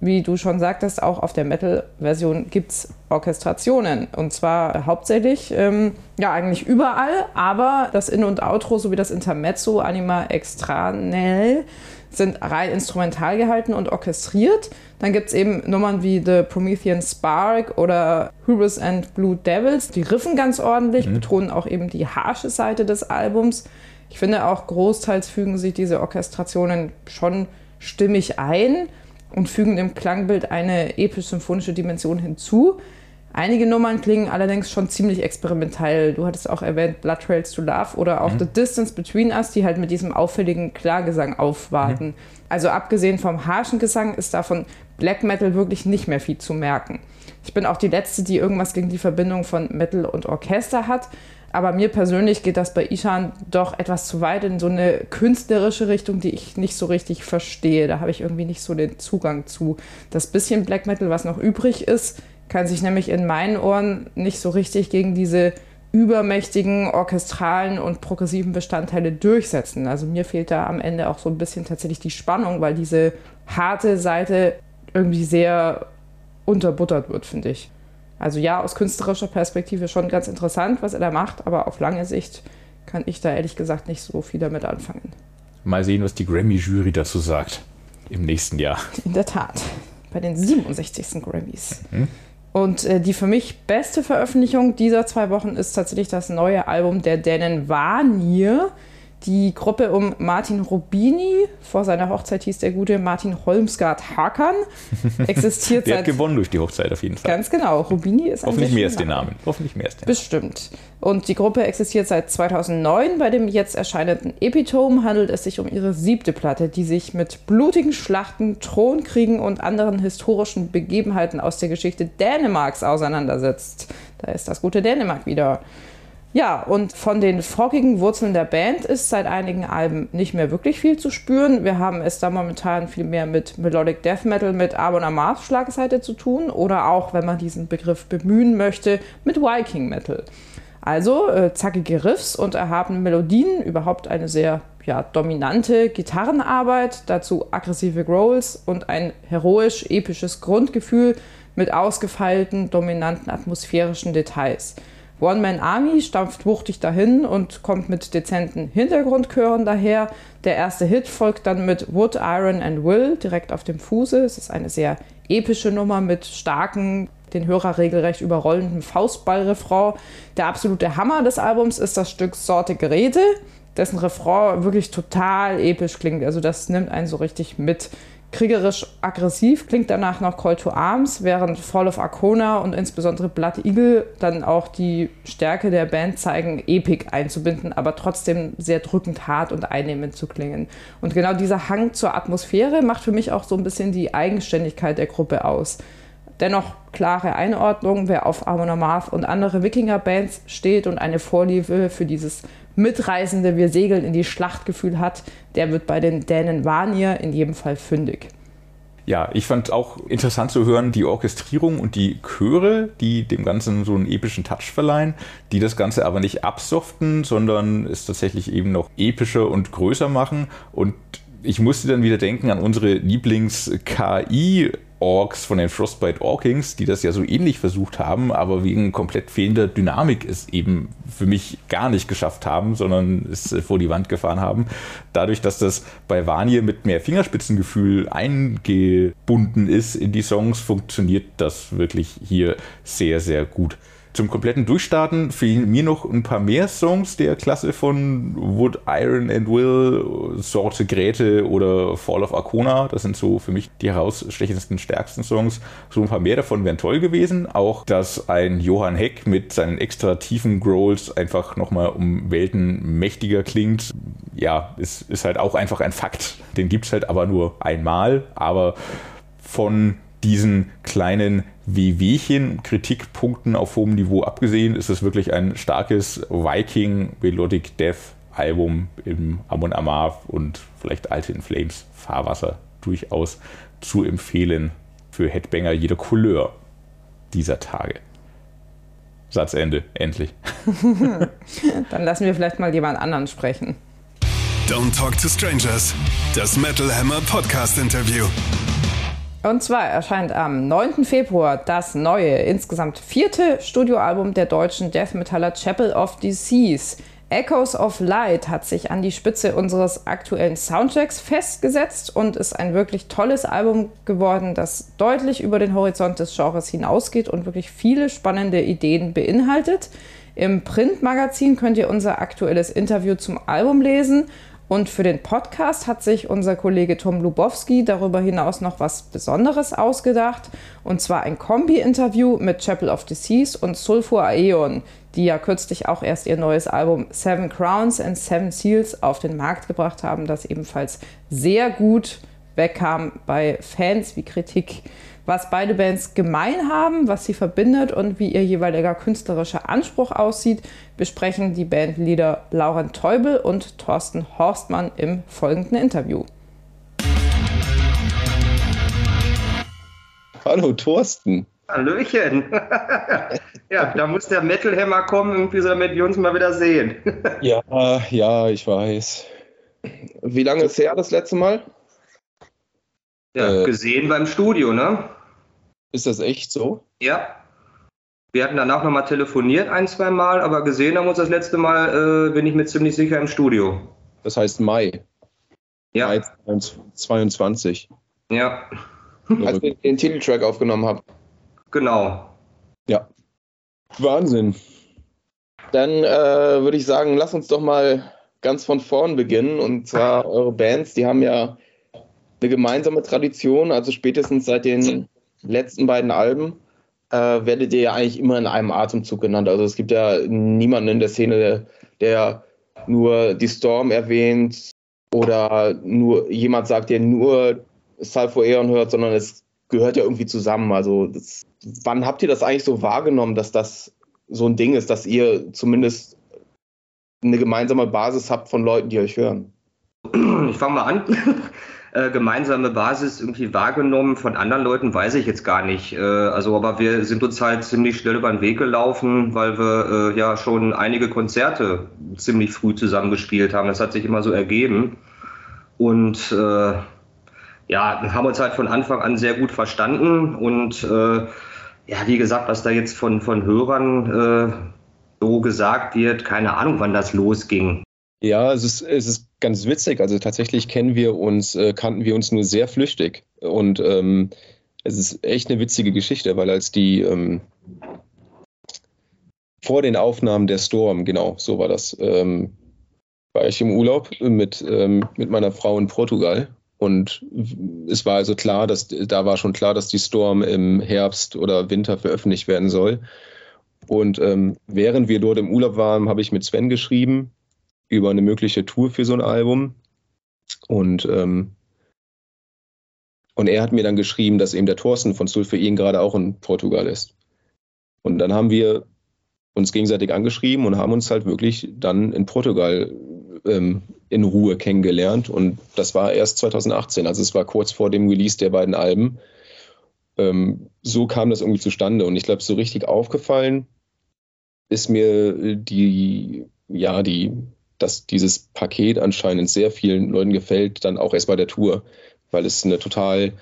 wie du schon sagtest, auch auf der Metal-Version gibt es Orchestrationen. Und zwar hauptsächlich, ähm, ja, eigentlich überall, aber das In- und Outro sowie das Intermezzo, Anima Extranel, sind rein instrumental gehalten und orchestriert. Dann gibt es eben Nummern wie The Promethean Spark oder Hubris and Blue Devils. Die riffen ganz ordentlich, mhm. betonen auch eben die harsche Seite des Albums. Ich finde auch großteils fügen sich diese Orchestrationen schon stimmig ein und fügen dem Klangbild eine episch-symphonische Dimension hinzu. Einige Nummern klingen allerdings schon ziemlich experimentell. Du hattest auch erwähnt Blood Trails to Love oder auch mhm. The Distance Between Us, die halt mit diesem auffälligen Klargesang aufwarten. Mhm. Also abgesehen vom harschen Gesang ist davon Black Metal wirklich nicht mehr viel zu merken. Ich bin auch die Letzte, die irgendwas gegen die Verbindung von Metal und Orchester hat. Aber mir persönlich geht das bei Ishan doch etwas zu weit in so eine künstlerische Richtung, die ich nicht so richtig verstehe. Da habe ich irgendwie nicht so den Zugang zu. Das bisschen Black Metal, was noch übrig ist, kann sich nämlich in meinen Ohren nicht so richtig gegen diese übermächtigen orchestralen und progressiven Bestandteile durchsetzen. Also mir fehlt da am Ende auch so ein bisschen tatsächlich die Spannung, weil diese harte Seite irgendwie sehr unterbuttert wird, finde ich. Also ja, aus künstlerischer Perspektive schon ganz interessant, was er da macht, aber auf lange Sicht kann ich da ehrlich gesagt nicht so viel damit anfangen. Mal sehen, was die Grammy-Jury dazu sagt im nächsten Jahr. In der Tat, bei den 67. Grammys. Mhm. Und äh, die für mich beste Veröffentlichung dieser zwei Wochen ist tatsächlich das neue Album der Dänen Vanir. Die Gruppe um Martin Rubini, vor seiner Hochzeit hieß der gute Martin Holmsgaard Hakan, existiert der seit. hat gewonnen durch die Hochzeit auf jeden Fall. Ganz genau. Rubini ist ein Hoffentlich mehr als den Name. Namen. Hoffentlich mehr als den Bestimmt. Und die Gruppe existiert seit 2009. Bei dem jetzt erscheinenden Epitome handelt es sich um ihre siebte Platte, die sich mit blutigen Schlachten, Thronkriegen und anderen historischen Begebenheiten aus der Geschichte Dänemarks auseinandersetzt. Da ist das gute Dänemark wieder. Ja, und von den froggigen Wurzeln der Band ist seit einigen Alben nicht mehr wirklich viel zu spüren. Wir haben es da momentan viel mehr mit Melodic Death Metal mit Amon Amarth Schlagseite zu tun oder auch, wenn man diesen Begriff bemühen möchte, mit Viking Metal. Also äh, zackige Riffs und erhabene Melodien, überhaupt eine sehr ja, dominante Gitarrenarbeit, dazu aggressive Growls und ein heroisch episches Grundgefühl mit ausgefeilten, dominanten atmosphärischen Details. One Man Army stampft wuchtig dahin und kommt mit dezenten Hintergrundchören daher. Der erste Hit folgt dann mit Wood, Iron and Will direkt auf dem Fuße. Es ist eine sehr epische Nummer mit starken, den Hörer regelrecht überrollenden Faustball-Refrain. Der absolute Hammer des Albums ist das Stück Sorte Geräte, dessen Refrain wirklich total episch klingt. Also das nimmt einen so richtig mit kriegerisch aggressiv, klingt danach noch Call to Arms, während Fall of Arcona und insbesondere Blood Eagle dann auch die Stärke der Band zeigen, Epic einzubinden, aber trotzdem sehr drückend hart und einnehmend zu klingen. Und genau dieser Hang zur Atmosphäre macht für mich auch so ein bisschen die Eigenständigkeit der Gruppe aus. Dennoch klare Einordnung, wer auf Amon Amarth und andere Wikinger-Bands steht und eine Vorliebe für dieses mitreißende Wir segeln in die Schlachtgefühl hat, der wird bei den Dänen Vanir in jedem Fall fündig. Ja, ich fand auch interessant zu hören, die Orchestrierung und die Chöre, die dem Ganzen so einen epischen Touch verleihen, die das Ganze aber nicht absoften, sondern es tatsächlich eben noch epischer und größer machen. Und ich musste dann wieder denken an unsere Lieblings-KI- Orks von den Frostbite Orkings, die das ja so ähnlich versucht haben, aber wegen komplett fehlender Dynamik es eben für mich gar nicht geschafft haben, sondern es vor die Wand gefahren haben. Dadurch, dass das bei Vanir mit mehr Fingerspitzengefühl eingebunden ist in die Songs, funktioniert das wirklich hier sehr, sehr gut. Zum kompletten Durchstarten fehlen mir noch ein paar mehr Songs der Klasse von Wood, Iron and Will, Sorte Grete oder Fall of Arcona. Das sind so für mich die herausstechendsten, stärksten Songs. So ein paar mehr davon wären toll gewesen. Auch, dass ein Johann Heck mit seinen extra tiefen Growls einfach nochmal um Welten mächtiger klingt. Ja, ist, ist halt auch einfach ein Fakt. Den gibt es halt aber nur einmal. Aber von diesen kleinen Wehwehchen, Kritikpunkten auf hohem Niveau abgesehen, ist es wirklich ein starkes Viking Melodic Death Album im Amon Amarth und vielleicht Alte in Flames Fahrwasser durchaus zu empfehlen für Headbanger jeder Couleur dieser Tage. Satzende, endlich. Dann lassen wir vielleicht mal jemand anderen sprechen. Don't Talk to Strangers, das Metal Hammer Podcast Interview. Und zwar erscheint am 9. Februar das neue, insgesamt vierte Studioalbum der deutschen Death Metaller Chapel of Disease. Echoes of Light hat sich an die Spitze unseres aktuellen Soundchecks festgesetzt und ist ein wirklich tolles Album geworden, das deutlich über den Horizont des Genres hinausgeht und wirklich viele spannende Ideen beinhaltet. Im Printmagazin könnt ihr unser aktuelles Interview zum Album lesen und für den Podcast hat sich unser Kollege Tom Lubowski darüber hinaus noch was Besonderes ausgedacht. Und zwar ein Kombi-Interview mit Chapel of Disease und Sulfur Aeon, die ja kürzlich auch erst ihr neues Album Seven Crowns and Seven Seals auf den Markt gebracht haben, das ebenfalls sehr gut wegkam bei Fans wie Kritik. Was beide Bands gemein haben, was sie verbindet und wie ihr jeweiliger künstlerischer Anspruch aussieht, besprechen die Bandleader Lauren Teubel und Thorsten Horstmann im folgenden Interview. Hallo Thorsten. Hallöchen. ja, da muss der Metal Hammer kommen, irgendwie so, damit wir uns mal wieder sehen. Ja, ja, ich weiß. Wie lange ist her das letzte Mal? Ja, Äh. gesehen beim Studio, ne? Ist das echt so? Ja. Wir hatten danach nochmal telefoniert ein, zwei Mal, aber gesehen haben wir uns das letzte Mal, äh, bin ich mir ziemlich sicher, im Studio. Das heißt Mai. Ja, Mai 22. ja, Als ihr den Titeltrack aufgenommen habt. genau. Ja. Wahnsinn. Dann äh, würde ich sagen, lass uns doch mal ganz von vorn beginnen. Und zwar eure Bands, die haben ja eine gemeinsame Tradition. Also spätestens seit den letzten beiden Alben äh, werdet ihr ja eigentlich immer in einem Atemzug genannt. Also es gibt ja niemanden in der Szene, der, der nur die Storm erwähnt oder nur jemand sagt, der nur Salfo Aeon hört, sondern es gehört ja irgendwie zusammen. Also das, wann habt ihr das eigentlich so wahrgenommen, dass das so ein Ding ist, dass ihr zumindest eine gemeinsame Basis habt von Leuten, die euch hören? Ich fange mal an. Äh, gemeinsame Basis irgendwie wahrgenommen von anderen Leuten, weiß ich jetzt gar nicht. Äh, also, aber wir sind uns halt ziemlich schnell über den Weg gelaufen, weil wir äh, ja schon einige Konzerte ziemlich früh zusammengespielt haben. Das hat sich immer so ergeben. Und äh, ja, haben uns halt von Anfang an sehr gut verstanden. Und äh, ja, wie gesagt, was da jetzt von, von Hörern äh, so gesagt wird, keine Ahnung, wann das losging. Ja, es ist, es ist ganz witzig. Also tatsächlich kennen wir uns, äh, kannten wir uns nur sehr flüchtig. Und ähm, es ist echt eine witzige Geschichte, weil als die ähm, vor den Aufnahmen der Storm, genau, so war das, ähm, war ich im Urlaub mit, ähm, mit meiner Frau in Portugal. Und es war also klar, dass da war schon klar, dass die Storm im Herbst oder Winter veröffentlicht werden soll. Und ähm, während wir dort im Urlaub waren, habe ich mit Sven geschrieben über eine mögliche Tour für so ein Album. Und, ähm, und er hat mir dann geschrieben, dass eben der Thorsten von Sul für ihn gerade auch in Portugal ist. Und dann haben wir uns gegenseitig angeschrieben und haben uns halt wirklich dann in Portugal ähm, in Ruhe kennengelernt. Und das war erst 2018, also es war kurz vor dem Release der beiden Alben. Ähm, so kam das irgendwie zustande. Und ich glaube, so richtig aufgefallen ist mir die, ja, die dass dieses Paket anscheinend sehr vielen Leuten gefällt, dann auch erst bei der Tour, weil es eine total,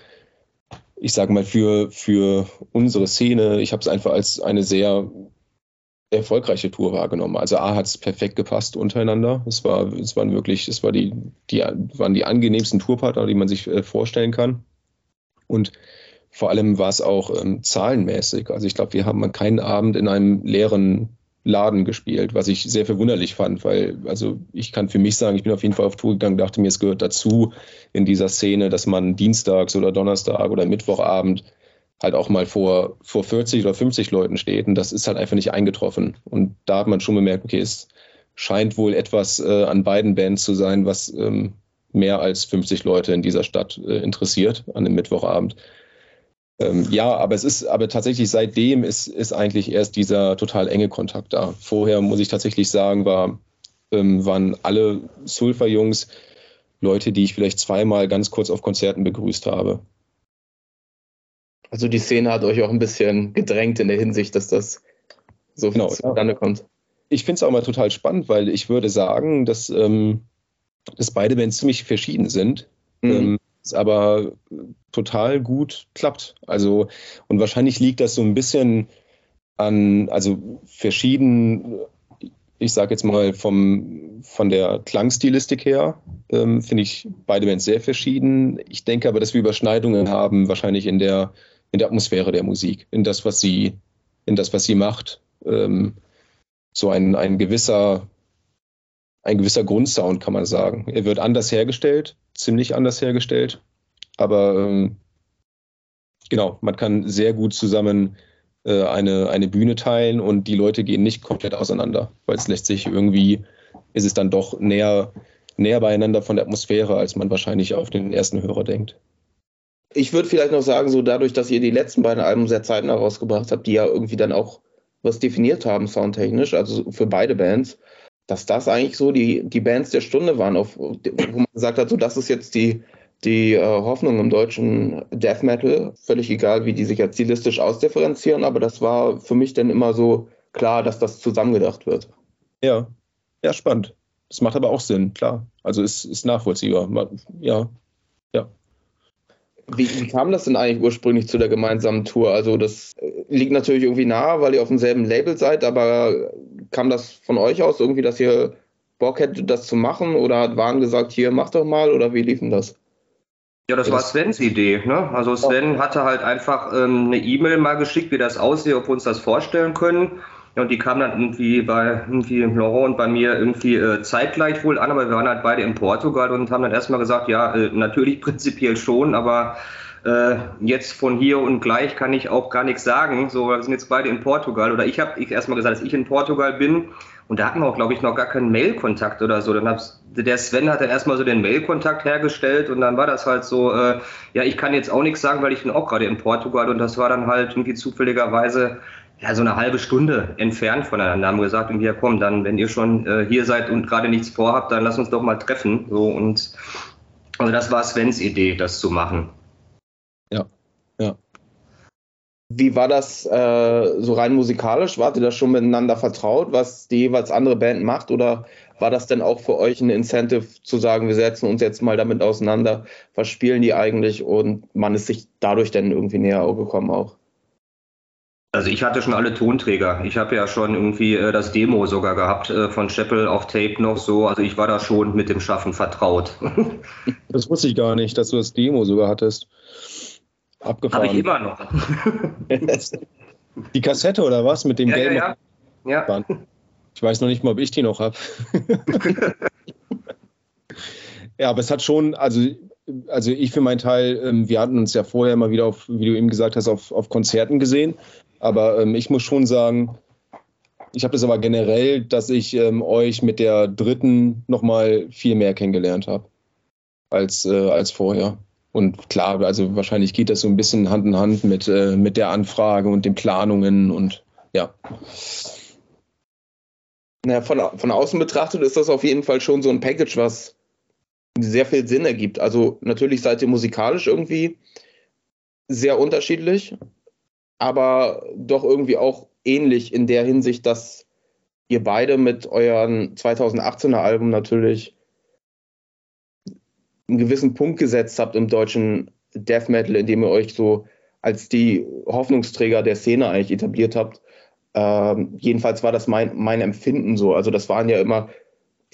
ich sage mal, für, für unsere Szene, ich habe es einfach als eine sehr erfolgreiche Tour wahrgenommen. Also A hat es perfekt gepasst untereinander. Es war, es waren wirklich, es war die, die waren die angenehmsten Tourpartner, die man sich äh, vorstellen kann. Und vor allem war es auch ähm, zahlenmäßig. Also ich glaube, wir haben keinen Abend in einem leeren Laden gespielt, was ich sehr verwunderlich fand, weil, also ich kann für mich sagen, ich bin auf jeden Fall auf Tour gegangen, dachte mir, es gehört dazu in dieser Szene, dass man dienstags oder Donnerstag oder Mittwochabend halt auch mal vor, vor 40 oder 50 Leuten steht und das ist halt einfach nicht eingetroffen. Und da hat man schon bemerkt, okay, es scheint wohl etwas äh, an beiden Bands zu sein, was ähm, mehr als 50 Leute in dieser Stadt äh, interessiert an dem Mittwochabend. Ähm, ja, aber es ist, aber tatsächlich seitdem ist, ist eigentlich erst dieser total enge Kontakt da. Vorher muss ich tatsächlich sagen, war, ähm, waren alle Sulfur-Jungs Leute, die ich vielleicht zweimal ganz kurz auf Konzerten begrüßt habe. Also die Szene hat euch auch ein bisschen gedrängt in der Hinsicht, dass das so genau, zustande kommt. Ich finde es auch mal total spannend, weil ich würde sagen, dass, ähm, dass beide Bands ziemlich verschieden sind. Mhm. Ähm, es aber total gut klappt. Also, und wahrscheinlich liegt das so ein bisschen an, also verschieden, ich sage jetzt mal vom, von der Klangstilistik her, ähm, finde ich beide Bands sehr verschieden. Ich denke aber, dass wir Überschneidungen haben, wahrscheinlich in der, in der Atmosphäre der Musik, in das, was sie, in das, was sie macht. Ähm, so ein, ein gewisser, ein gewisser Grundsound, kann man sagen. Er wird anders hergestellt, ziemlich anders hergestellt. Aber ähm, genau, man kann sehr gut zusammen äh, eine, eine Bühne teilen und die Leute gehen nicht komplett auseinander, weil es lässt sich irgendwie, ist es dann doch näher, näher beieinander von der Atmosphäre, als man wahrscheinlich auf den ersten Hörer denkt. Ich würde vielleicht noch sagen, so dadurch, dass ihr die letzten beiden Alben sehr zeitnah rausgebracht habt, die ja irgendwie dann auch was definiert haben, soundtechnisch, also für beide Bands, dass das eigentlich so die, die Bands der Stunde waren, auf, wo man gesagt hat, so das ist jetzt die, die äh, Hoffnung im deutschen Death Metal, völlig egal, wie die sich jetzt stilistisch ausdifferenzieren, aber das war für mich dann immer so klar, dass das zusammengedacht wird. Ja, ja, spannend. Das macht aber auch Sinn, klar. Also ist, ist nachvollziehbar. Ja, ja. Wie, wie, kam das denn eigentlich ursprünglich zu der gemeinsamen Tour? Also das äh, liegt natürlich irgendwie nahe, weil ihr auf demselben Label seid, aber kam das von euch aus irgendwie, dass ihr Bock hättet, das zu machen? Oder hat Wahn gesagt, hier, mach doch mal? Oder wie lief denn das? Ja, das, ja, das war Svens Idee. Ne? Also Sven hatte halt einfach ähm, eine E-Mail mal geschickt, wie das aussieht, ob wir uns das vorstellen können. Ja, und die kam dann irgendwie bei irgendwie Laurent und bei mir irgendwie äh, zeitgleich wohl an, aber wir waren halt beide in Portugal und haben dann erstmal gesagt, ja, äh, natürlich prinzipiell schon, aber äh, jetzt von hier und gleich kann ich auch gar nichts sagen. So, wir sind jetzt beide in Portugal oder ich habe ich erstmal gesagt, dass ich in Portugal bin und da hatten wir auch, glaube ich, noch gar keinen Mailkontakt oder so. Dann der Sven hat dann erstmal so den Mailkontakt hergestellt und dann war das halt so, äh, ja, ich kann jetzt auch nichts sagen, weil ich bin auch gerade in Portugal und das war dann halt irgendwie zufälligerweise ja, so eine halbe Stunde entfernt voneinander. Haben gesagt, und ja, komm, dann, wenn ihr schon äh, hier seid und gerade nichts vorhabt, dann lass uns doch mal treffen. So und also das war Svens Idee, das zu machen. Ja. Wie war das äh, so rein musikalisch? Wart ihr da schon miteinander vertraut, was die jeweils andere Band macht? Oder war das denn auch für euch ein Incentive zu sagen, wir setzen uns jetzt mal damit auseinander, was spielen die eigentlich und man ist sich dadurch dann irgendwie näher gekommen auch? Also ich hatte schon alle Tonträger. Ich habe ja schon irgendwie äh, das Demo sogar gehabt äh, von Chapel auf Tape noch so. Also ich war da schon mit dem Schaffen vertraut. das wusste ich gar nicht, dass du das Demo sogar hattest. Abgefahren. Habe ich immer noch. die Kassette oder was mit dem ja, gelben? Ja, ja. ja. Ich weiß noch nicht mal, ob ich die noch habe. ja, aber es hat schon, also, also ich für meinen Teil, ähm, wir hatten uns ja vorher mal wieder auf, wie du eben gesagt hast, auf, auf Konzerten gesehen. Aber ähm, ich muss schon sagen, ich habe das aber generell, dass ich ähm, euch mit der dritten nochmal viel mehr kennengelernt habe als, äh, als vorher. Und klar, also wahrscheinlich geht das so ein bisschen Hand in Hand mit, äh, mit der Anfrage und den Planungen und ja. Naja, von, von außen betrachtet ist das auf jeden Fall schon so ein Package, was sehr viel Sinn ergibt. Also natürlich seid ihr musikalisch irgendwie sehr unterschiedlich, aber doch irgendwie auch ähnlich in der Hinsicht, dass ihr beide mit euren 2018er Album natürlich einen gewissen Punkt gesetzt habt im deutschen Death Metal, indem ihr euch so als die Hoffnungsträger der Szene eigentlich etabliert habt. Ähm, jedenfalls war das mein, mein Empfinden so. Also das waren ja immer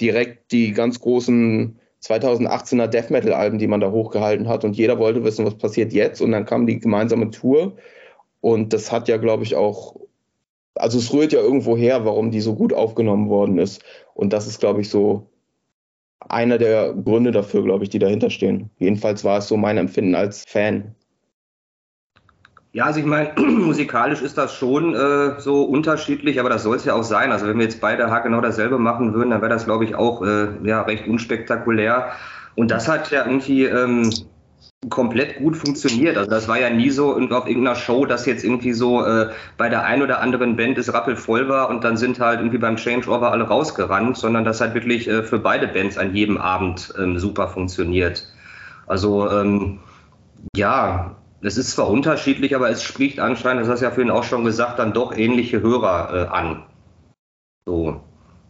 direkt die ganz großen 2018er Death Metal Alben, die man da hochgehalten hat und jeder wollte wissen, was passiert jetzt und dann kam die gemeinsame Tour und das hat ja, glaube ich, auch, also es rührt ja irgendwo her, warum die so gut aufgenommen worden ist und das ist, glaube ich, so einer der Gründe dafür, glaube ich, die dahinter stehen. Jedenfalls war es so mein Empfinden als Fan. Ja, also ich meine, musikalisch ist das schon äh, so unterschiedlich, aber das soll es ja auch sein. Also wenn wir jetzt beide genau dasselbe machen würden, dann wäre das, glaube ich, auch äh, ja, recht unspektakulär. Und das hat ja irgendwie ähm, komplett gut funktioniert. Also das war ja nie so auf irgendeiner Show, dass jetzt irgendwie so äh, bei der einen oder anderen Band es rappelvoll war und dann sind halt irgendwie beim Changeover alle rausgerannt, sondern das hat wirklich äh, für beide Bands an jedem Abend ähm, super funktioniert. Also ähm, ja, es ist zwar unterschiedlich, aber es spricht anscheinend, das hast du ja vorhin auch schon gesagt, dann doch ähnliche Hörer äh, an. So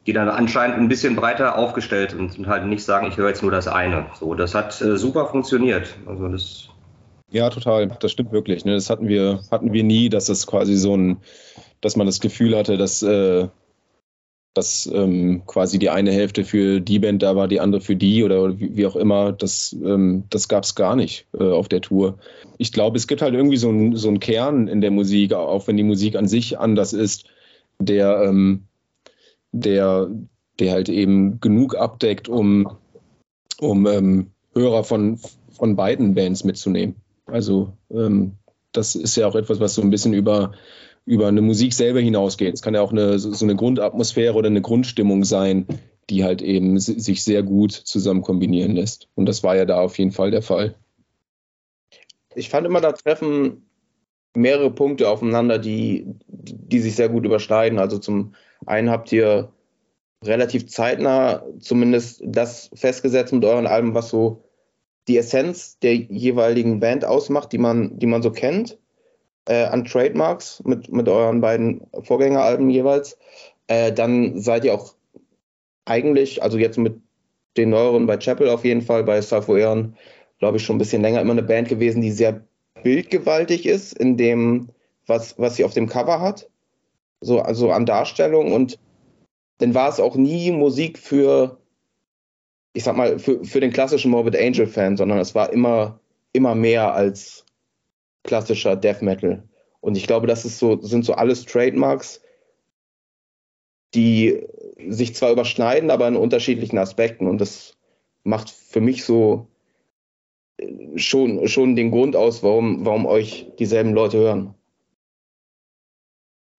die dann anscheinend ein bisschen breiter aufgestellt sind und halt nicht sagen, ich höre jetzt nur das eine. So, das hat äh, super funktioniert. Also das ja, total. Das stimmt wirklich. Ne? Das hatten wir, hatten wir nie, dass es quasi so ein, dass man das Gefühl hatte, dass, äh, dass ähm, quasi die eine Hälfte für die Band da war, die andere für die oder wie, wie auch immer. Das, ähm, das gab es gar nicht äh, auf der Tour. Ich glaube, es gibt halt irgendwie so einen so Kern in der Musik, auch wenn die Musik an sich anders ist, der, ähm, der, der halt eben genug abdeckt, um, um ähm, Hörer von, von beiden Bands mitzunehmen. Also ähm, das ist ja auch etwas, was so ein bisschen über, über eine Musik selber hinausgeht. Es kann ja auch eine, so eine Grundatmosphäre oder eine Grundstimmung sein, die halt eben sich sehr gut zusammen kombinieren lässt. Und das war ja da auf jeden Fall der Fall. Ich fand immer, da treffen mehrere Punkte aufeinander, die, die sich sehr gut überschneiden. Also zum einen habt ihr relativ zeitnah zumindest das festgesetzt mit euren Alben, was so die Essenz der jeweiligen Band ausmacht, die man, die man so kennt, äh, an Trademarks mit, mit euren beiden Vorgängeralben jeweils. Äh, dann seid ihr auch eigentlich, also jetzt mit den neueren bei Chapel auf jeden Fall, bei Safo Ehren, glaube ich, schon ein bisschen länger immer eine Band gewesen, die sehr bildgewaltig ist in dem, was, was sie auf dem Cover hat so also an Darstellung und dann war es auch nie Musik für, ich sag mal, für, für den klassischen Morbid Angel Fan, sondern es war immer immer mehr als klassischer Death Metal. Und ich glaube, das ist so, sind so alles Trademarks, die sich zwar überschneiden, aber in unterschiedlichen Aspekten. Und das macht für mich so äh, schon, schon den Grund aus, warum, warum euch dieselben Leute hören.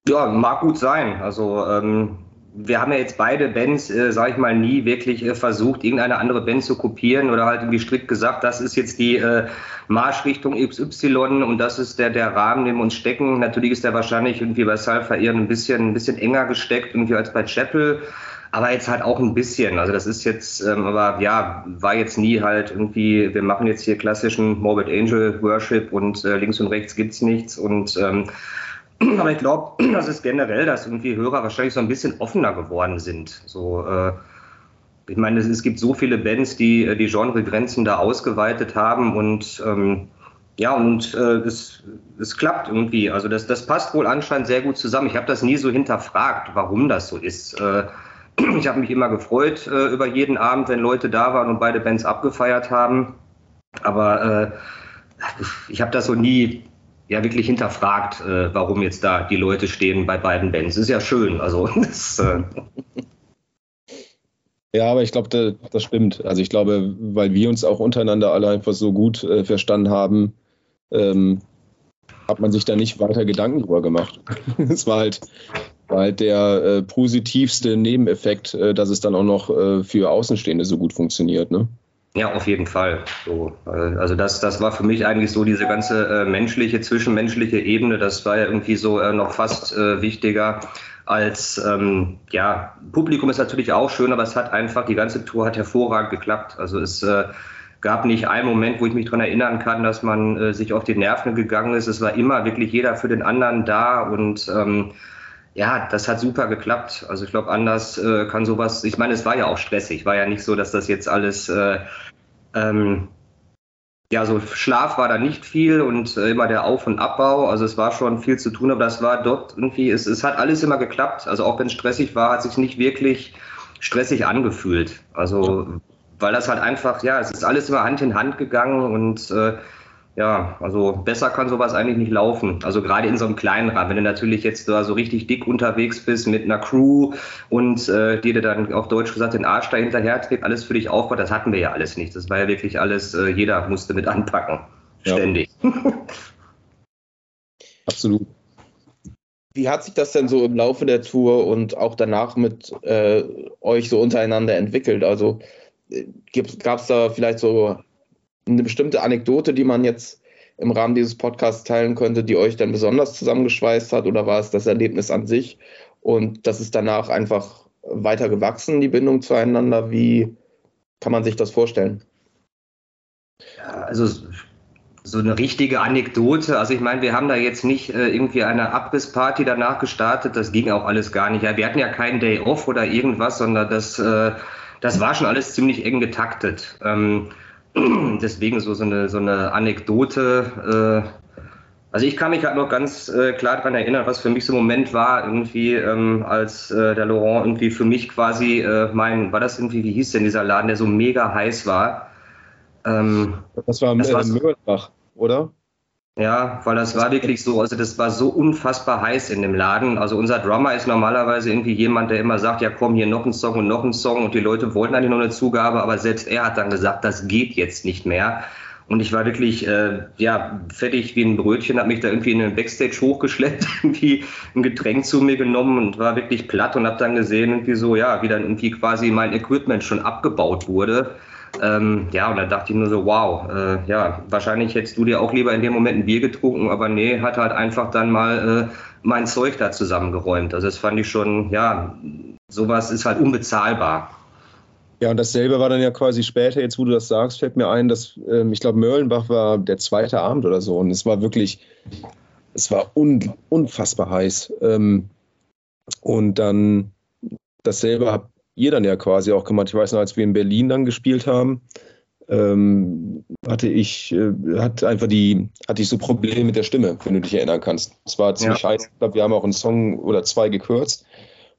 Ja, mag gut sein. Also ähm, wir haben ja jetzt beide Bands, äh, sage ich mal, nie wirklich äh, versucht, irgendeine andere Band zu kopieren oder halt irgendwie strikt gesagt, das ist jetzt die äh, Marschrichtung XY und das ist der, der Rahmen, den wir uns stecken. Natürlich ist der wahrscheinlich irgendwie bei Salfa eher ein bisschen, ein bisschen enger gesteckt, irgendwie als bei Chapel. Aber jetzt halt auch ein bisschen. Also das ist jetzt, ähm, aber ja, war jetzt nie halt irgendwie, wir machen jetzt hier klassischen Morbid Angel Worship und äh, links und rechts gibt's nichts und ähm, aber ich glaube, das ist generell, dass irgendwie Hörer wahrscheinlich so ein bisschen offener geworden sind. So, äh, ich meine, es, gibt so viele Bands, die äh, die Genregrenzen da ausgeweitet haben und ähm, ja, und äh, es, es klappt irgendwie. Also das, das passt wohl anscheinend sehr gut zusammen. Ich habe das nie so hinterfragt, warum das so ist. Äh, ich habe mich immer gefreut äh, über jeden Abend, wenn Leute da waren und beide Bands abgefeiert haben. Aber äh, ich habe das so nie ja wirklich hinterfragt, äh, warum jetzt da die Leute stehen bei beiden Bands. Ist ja schön. Also das, äh ja, aber ich glaube, das, das, stimmt. Also ich glaube, weil wir uns auch untereinander alle einfach so gut äh, verstanden haben, ähm, hat man sich da nicht weiter Gedanken drüber gemacht. Es war halt, war halt der äh, positivste Nebeneffekt, äh, dass es dann auch noch äh, für Außenstehende so gut funktioniert. Ne? Ja, auf jeden Fall. So, äh, also das, das war für mich eigentlich so diese ganze äh, menschliche, zwischenmenschliche Ebene. Das war ja irgendwie so äh, noch fast äh, wichtiger als ähm, ja Publikum ist natürlich auch schön, aber es hat einfach die ganze Tour hat hervorragend geklappt. Also es äh, gab nicht einen Moment, wo ich mich daran erinnern kann, dass man äh, sich auf die Nerven gegangen ist. Es war immer wirklich jeder für den anderen da und ähm, ja, das hat super geklappt. Also ich glaube, anders äh, kann sowas, ich meine, es war ja auch stressig, war ja nicht so, dass das jetzt alles, äh, ähm, ja, so Schlaf war da nicht viel und äh, immer der Auf- und Abbau, also es war schon viel zu tun, aber das war dort irgendwie, es, es hat alles immer geklappt. Also auch wenn es stressig war, hat sich nicht wirklich stressig angefühlt. Also weil das halt einfach, ja, es ist alles immer Hand in Hand gegangen und äh, ja, also besser kann sowas eigentlich nicht laufen. Also gerade in so einem kleinen Rahmen. Wenn du natürlich jetzt da so richtig dick unterwegs bist mit einer Crew und äh, die dir dann auf Deutsch gesagt den Arsch dahinterher trägt, alles für dich aufbaut, das hatten wir ja alles nicht. Das war ja wirklich alles, äh, jeder musste mit anpacken. Ja. Ständig. Absolut. Wie hat sich das denn so im Laufe der Tour und auch danach mit äh, euch so untereinander entwickelt? Also äh, gab es da vielleicht so eine bestimmte Anekdote, die man jetzt im Rahmen dieses Podcasts teilen könnte, die euch dann besonders zusammengeschweißt hat? Oder war es das Erlebnis an sich? Und das ist danach einfach weiter gewachsen, die Bindung zueinander? Wie kann man sich das vorstellen? Ja, also so eine richtige Anekdote. Also ich meine, wir haben da jetzt nicht äh, irgendwie eine Abrissparty danach gestartet. Das ging auch alles gar nicht. Ja, wir hatten ja keinen Day off oder irgendwas, sondern das, äh, das war schon alles ziemlich eng getaktet. Ähm, deswegen so, so, eine, so eine Anekdote. Äh, also ich kann mich halt noch ganz äh, klar daran erinnern, was für mich so ein Moment war, irgendwie, ähm, als äh, der Laurent irgendwie für mich quasi äh, mein, war das irgendwie, wie hieß denn dieser Laden, der so mega heiß war? Ähm, das war, das war Möhrenbach, oder? Ja, weil das war wirklich so, also das war so unfassbar heiß in dem Laden. Also unser Drummer ist normalerweise irgendwie jemand, der immer sagt, ja komm, hier noch ein Song und noch ein Song und die Leute wollten eigentlich noch eine Zugabe, aber selbst er hat dann gesagt, das geht jetzt nicht mehr. Und ich war wirklich, äh, ja, fettig wie ein Brötchen, habe mich da irgendwie in den Backstage hochgeschleppt, irgendwie ein Getränk zu mir genommen und war wirklich platt und habe dann gesehen, irgendwie so, ja, wie dann irgendwie quasi mein Equipment schon abgebaut wurde. Ähm, ja, und da dachte ich nur so, wow, äh, ja, wahrscheinlich hättest du dir auch lieber in dem Moment ein Bier getrunken, aber nee, hat halt einfach dann mal äh, mein Zeug da zusammengeräumt. Also das fand ich schon, ja, sowas ist halt unbezahlbar. Ja, und dasselbe war dann ja quasi später, jetzt wo du das sagst, fällt mir ein, dass ähm, ich glaube, Mörlenbach war der zweite Abend oder so und es war wirklich, es war un, unfassbar heiß. Ähm, und dann dasselbe habe ihr dann ja quasi auch gemacht. Ich weiß noch, als wir in Berlin dann gespielt haben, ähm, hatte ich, äh, hat einfach die, hatte ich so Probleme mit der Stimme, wenn du dich erinnern kannst. Es war ziemlich ja. heiß. Ich glaube, wir haben auch einen Song oder zwei gekürzt.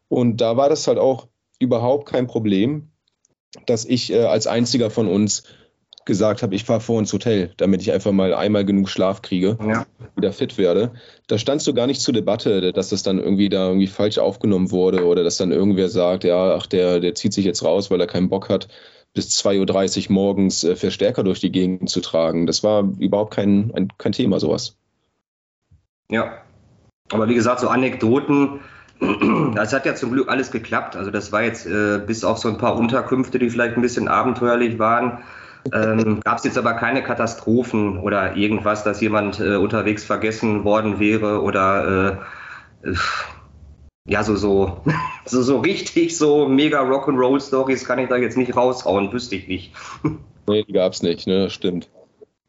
Und da war das halt auch überhaupt kein Problem, dass ich äh, als einziger von uns gesagt habe, ich fahre vor ins Hotel, damit ich einfach mal einmal genug Schlaf kriege, ja. wieder fit werde. Da standst du gar nicht zur Debatte, dass das dann irgendwie da irgendwie falsch aufgenommen wurde oder dass dann irgendwer sagt, ja, ach, der, der zieht sich jetzt raus, weil er keinen Bock hat, bis 2.30 Uhr morgens äh, Verstärker durch die Gegend zu tragen. Das war überhaupt kein, ein, kein Thema, sowas. Ja, aber wie gesagt, so Anekdoten, das hat ja zum Glück alles geklappt. Also das war jetzt äh, bis auf so ein paar Unterkünfte, die vielleicht ein bisschen abenteuerlich waren, ähm, gab es jetzt aber keine Katastrophen oder irgendwas, dass jemand äh, unterwegs vergessen worden wäre oder äh, ja, so, so, so, so richtig so mega Rock'n'Roll Stories kann ich da jetzt nicht raushauen, wüsste ich nicht. Nee, die gab es nicht, ne, stimmt.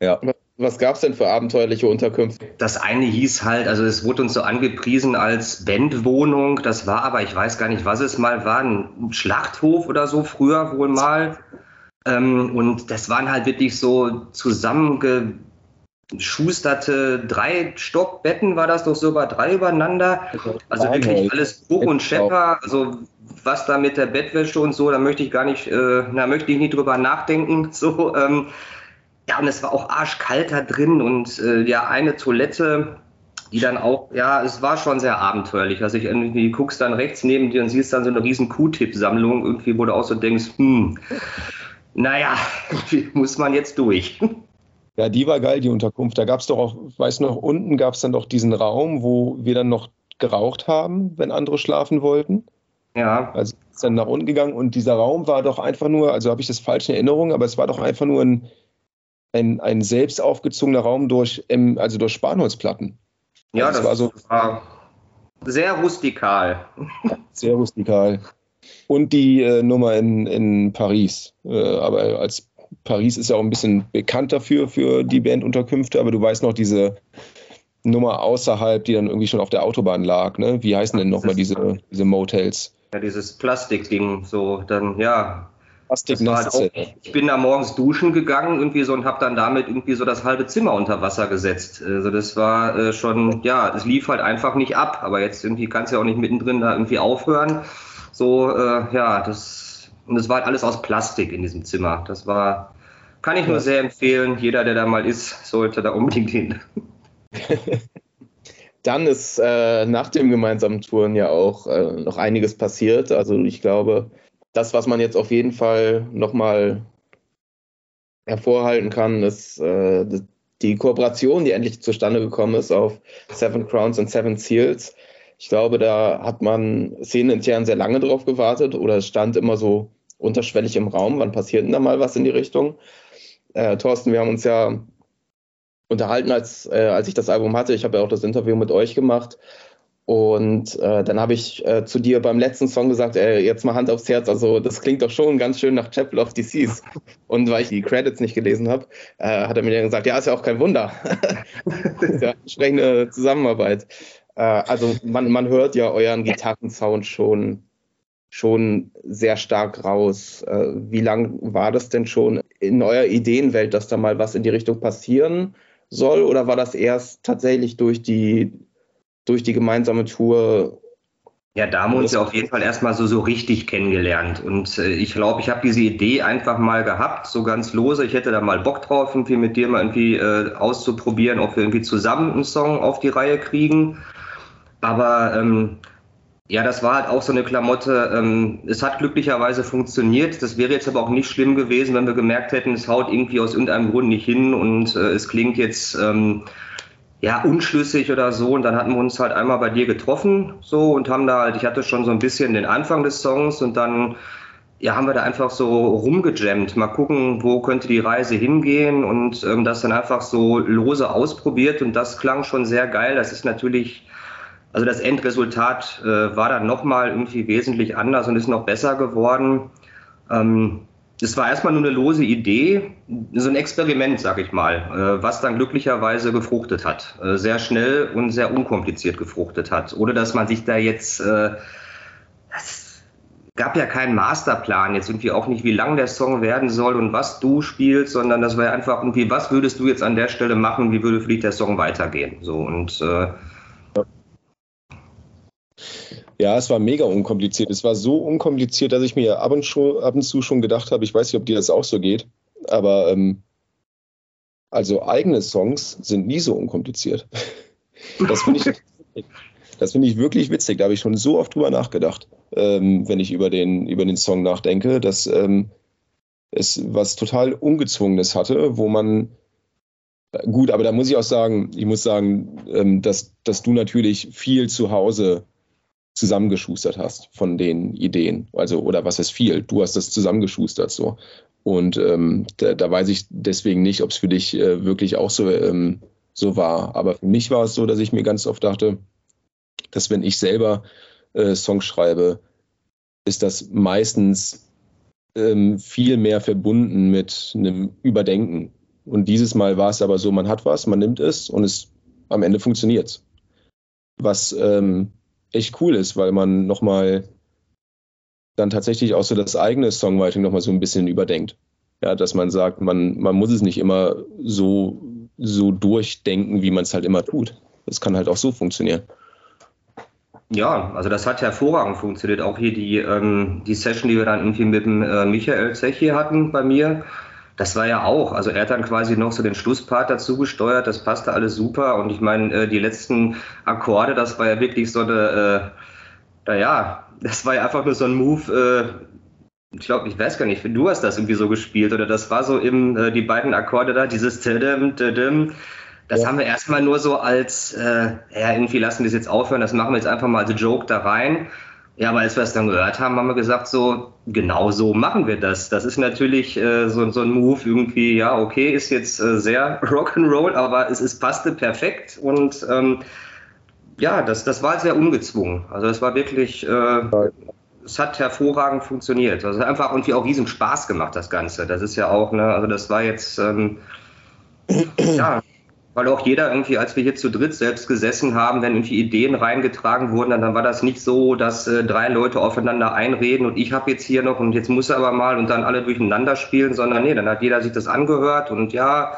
Ja. Was gab es denn für abenteuerliche Unterkünfte? Das eine hieß halt, also es wurde uns so angepriesen als Bandwohnung. Das war aber, ich weiß gar nicht, was es mal war, ein Schlachthof oder so, früher wohl mal. Ähm, und das waren halt wirklich so zusammengeschusterte drei Stockbetten, war das doch sogar drei übereinander. Also wirklich alles Bruch und Schepper. Also was da mit der Bettwäsche und so, da möchte ich gar nicht, äh, da möchte ich nicht drüber nachdenken. So, ähm, ja, und es war auch arschkalt da drin und äh, ja, eine Toilette, die dann auch, ja, es war schon sehr abenteuerlich. Also ich irgendwie guckst dann rechts neben dir und siehst dann so eine riesen Q-Tip-Sammlung, irgendwie, wo du auch so denkst, hm, naja, muss man jetzt durch. Ja, die war geil, die Unterkunft. Da gab es doch auch, weiß noch, unten gab es dann doch diesen Raum, wo wir dann noch geraucht haben, wenn andere schlafen wollten. Ja. Also ist dann nach unten gegangen und dieser Raum war doch einfach nur, also habe ich das falsch in Erinnerung, aber es war doch einfach nur ein, ein, ein selbst aufgezogener Raum durch, also durch Spanholzplatten. Ja, also das, war so. War sehr rustikal. Sehr rustikal und die äh, Nummer in, in Paris. Äh, aber als Paris ist ja auch ein bisschen bekannt dafür, für die Bandunterkünfte, aber du weißt noch diese Nummer außerhalb, die dann irgendwie schon auf der Autobahn lag. Ne? Wie heißen denn nochmal diese, diese Motels? Ja, dieses Plastikding, so dann, ja. Plastiknetze. Halt auch, ich bin da morgens duschen gegangen irgendwie so und habe dann damit irgendwie so das halbe Zimmer unter Wasser gesetzt. Also das war äh, schon, ja, es lief halt einfach nicht ab. Aber jetzt irgendwie kannst du ja auch nicht mittendrin da irgendwie aufhören. So, äh, ja, das, und das war halt alles aus Plastik in diesem Zimmer. Das war, kann ich nur sehr empfehlen. Jeder, der da mal ist, sollte da unbedingt hin. Dann ist äh, nach dem gemeinsamen Touren ja auch äh, noch einiges passiert. Also ich glaube, das, was man jetzt auf jeden Fall nochmal hervorhalten kann, ist äh, die Kooperation, die endlich zustande gekommen ist auf Seven Crowns und Seven Seals. Ich glaube, da hat man szenenintern sehr lange drauf gewartet oder es stand immer so unterschwellig im Raum, wann passiert denn da mal was in die Richtung? Äh, Thorsten, wir haben uns ja unterhalten, als, äh, als ich das Album hatte. Ich habe ja auch das Interview mit euch gemacht. Und äh, dann habe ich äh, zu dir beim letzten Song gesagt, ey, jetzt mal Hand aufs Herz. Also das klingt doch schon ganz schön nach Chapel of Seas. Und weil ich die Credits nicht gelesen habe, äh, hat er mir dann gesagt, ja, ist ja auch kein Wunder. das ist ja entsprechende Zusammenarbeit. Äh, also man, man hört ja euren Gitarrensound schon, schon sehr stark raus. Äh, wie lang war das denn schon in eurer Ideenwelt, dass da mal was in die Richtung passieren soll? Oder war das erst tatsächlich durch die, durch die gemeinsame Tour ja, da haben wir uns ja auf jeden Fall erstmal so, so richtig kennengelernt. Und äh, ich glaube, ich habe diese Idee einfach mal gehabt, so ganz lose. Ich hätte da mal Bock drauf, irgendwie mit dir mal irgendwie äh, auszuprobieren, ob wir irgendwie zusammen einen Song auf die Reihe kriegen. Aber ähm, ja, das war halt auch so eine Klamotte. Ähm, es hat glücklicherweise funktioniert. Das wäre jetzt aber auch nicht schlimm gewesen, wenn wir gemerkt hätten, es haut irgendwie aus irgendeinem Grund nicht hin und äh, es klingt jetzt ähm, ja unschlüssig oder so. Und dann hatten wir uns halt einmal bei dir getroffen so und haben da halt, ich hatte schon so ein bisschen den Anfang des Songs und dann ja, haben wir da einfach so rumgejammt. Mal gucken, wo könnte die Reise hingehen und ähm, das dann einfach so lose ausprobiert und das klang schon sehr geil. Das ist natürlich also das Endresultat äh, war dann nochmal irgendwie wesentlich anders und ist noch besser geworden. Ähm, es war erstmal nur eine lose Idee, so ein Experiment, sag ich mal, äh, was dann glücklicherweise gefruchtet hat. Äh, sehr schnell und sehr unkompliziert gefruchtet hat. Ohne dass man sich da jetzt. Äh, es gab ja keinen Masterplan, jetzt irgendwie auch nicht, wie lang der Song werden soll und was du spielst, sondern das war einfach irgendwie, was würdest du jetzt an der Stelle machen, wie würde dich der Song weitergehen. So und äh, ja, es war mega unkompliziert. Es war so unkompliziert, dass ich mir ab und, schon, ab und zu schon gedacht habe, ich weiß nicht, ob dir das auch so geht, Aber ähm, also eigene Songs sind nie so unkompliziert. Das finde ich, das finde ich wirklich witzig. Da habe ich schon so oft drüber nachgedacht, ähm, wenn ich über den, über den Song nachdenke, dass ähm, es was total Ungezwungenes hatte, wo man gut, aber da muss ich auch sagen, ich muss sagen, ähm, dass, dass du natürlich viel zu Hause zusammengeschustert hast von den Ideen. Also, oder was ist viel? Du hast das zusammengeschustert so. Und ähm, da, da, weiß ich deswegen nicht, ob es für dich äh, wirklich auch so, ähm, so war. Aber für mich war es so, dass ich mir ganz oft dachte, dass wenn ich selber äh, Songs schreibe, ist das meistens ähm, viel mehr verbunden mit einem Überdenken. Und dieses Mal war es aber so, man hat was, man nimmt es und es am Ende funktioniert. Was ähm, echt cool ist, weil man nochmal dann tatsächlich auch so das eigene Songwriting nochmal so ein bisschen überdenkt. Ja, dass man sagt, man, man muss es nicht immer so, so durchdenken, wie man es halt immer tut. Das kann halt auch so funktionieren. Ja, also das hat hervorragend funktioniert. Auch hier die, ähm, die Session, die wir dann irgendwie mit dem äh, Michael Zechi hatten bei mir, das war ja auch. Also er hat dann quasi noch so den Schlusspart dazu gesteuert. Das passte alles super. Und ich meine, äh, die letzten Akkorde, das war ja wirklich so eine, äh, naja, das war ja einfach nur so ein Move. Äh, ich glaube, ich weiß gar nicht, du hast das irgendwie so gespielt oder das war so eben äh, die beiden Akkorde da, dieses Tidim, Tidim. Das ja. haben wir erstmal nur so als, äh, ja, irgendwie lassen wir es jetzt aufhören, das machen wir jetzt einfach mal als Joke da rein. Ja, aber als wir es dann gehört haben, haben wir gesagt, so, genau so machen wir das. Das ist natürlich äh, so, so ein Move irgendwie, ja, okay, ist jetzt äh, sehr Rock'n'Roll, aber es, es passte perfekt und ähm, ja, das, das war sehr ungezwungen. Also es war wirklich, äh, es hat hervorragend funktioniert. Also einfach irgendwie auch riesen Spaß gemacht, das Ganze. Das ist ja auch, ne, also das war jetzt, ähm, ja, weil auch jeder irgendwie, als wir hier zu dritt selbst gesessen haben, wenn irgendwie Ideen reingetragen wurden, dann, dann war das nicht so, dass äh, drei Leute aufeinander einreden und ich habe jetzt hier noch und jetzt muss er aber mal und dann alle durcheinander spielen, sondern nee, dann hat jeder sich das angehört und ja,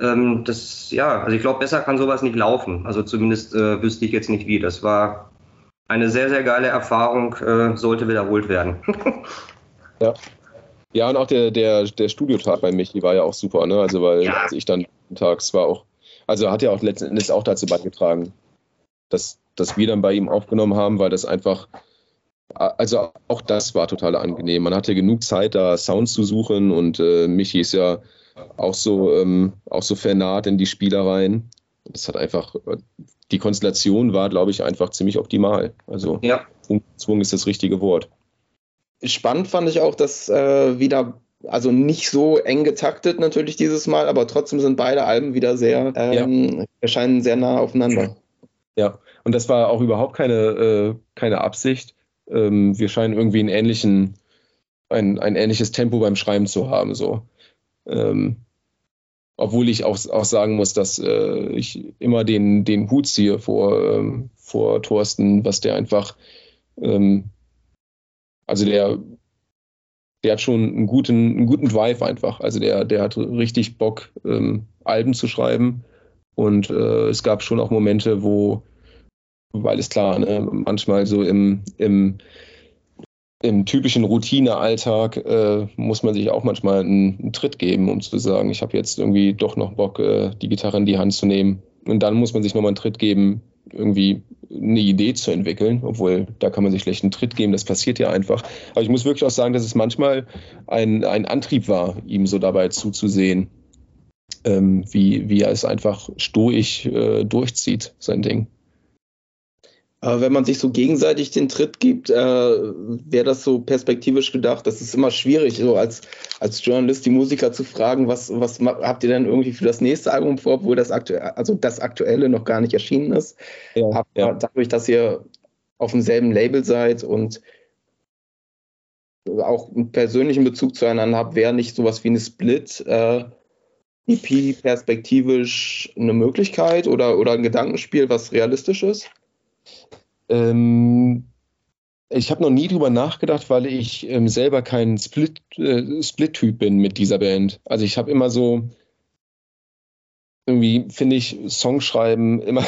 ähm, das, ja, also ich glaube, besser kann sowas nicht laufen. Also zumindest äh, wüsste ich jetzt nicht wie. Das war eine sehr, sehr geile Erfahrung, äh, sollte wiederholt werden. ja. Ja, und auch der, der, der Studiotag bei Michi war ja auch super, ne? Also weil ja. als ich dann tags war auch also hat ja auch letzten Endes auch dazu beigetragen, dass, dass wir dann bei ihm aufgenommen haben, weil das einfach, also auch das war total angenehm. Man hatte genug Zeit, da Sounds zu suchen und äh, Michi ist ja auch so, ähm, auch so vernaht in die Spielereien. Das hat einfach, die Konstellation war, glaube ich, einfach ziemlich optimal. Also ja. Zwung ist das richtige Wort. Spannend fand ich auch, dass äh, wieder also nicht so eng getaktet natürlich dieses Mal, aber trotzdem sind beide Alben wieder sehr, ähm, ja. erscheinen sehr nah aufeinander. Ja, und das war auch überhaupt keine, äh, keine Absicht. Ähm, wir scheinen irgendwie einen ähnlichen, ein, ein ähnliches Tempo beim Schreiben zu haben. So. Ähm, obwohl ich auch, auch sagen muss, dass äh, ich immer den, den Hut ziehe vor, ähm, vor Thorsten, was der einfach, ähm, also der der hat schon einen guten, einen guten Drive einfach. Also der, der hat richtig Bock, ähm, Alben zu schreiben. Und äh, es gab schon auch Momente, wo, weil es klar, ne, manchmal so im, im, im typischen Routinealltag äh, muss man sich auch manchmal einen, einen, Tritt geben, um zu sagen, ich habe jetzt irgendwie doch noch Bock, äh, die Gitarre in die Hand zu nehmen. Und dann muss man sich nochmal einen Tritt geben, irgendwie eine Idee zu entwickeln, obwohl da kann man sich schlecht einen Tritt geben, das passiert ja einfach. Aber ich muss wirklich auch sagen, dass es manchmal ein, ein Antrieb war, ihm so dabei zuzusehen, ähm, wie, wie er es einfach stoisch äh, durchzieht, sein Ding. Aber wenn man sich so gegenseitig den Tritt gibt, äh, wäre das so perspektivisch gedacht. Das ist immer schwierig, so als, als Journalist die Musiker zu fragen, was, was habt ihr denn irgendwie für das nächste Album vor, obwohl das aktuelle, also das aktuelle noch gar nicht erschienen ist. Ja, Aber ja. dadurch, dass ihr auf demselben Label seid und auch einen persönlichen Bezug zueinander habt, wäre nicht sowas wie eine Split äh, EP perspektivisch eine Möglichkeit oder, oder ein Gedankenspiel, was realistisch ist? Ähm, ich habe noch nie drüber nachgedacht, weil ich ähm, selber kein Split, äh, Split-Typ bin mit dieser Band. Also ich habe immer so, irgendwie finde ich Songschreiben immer,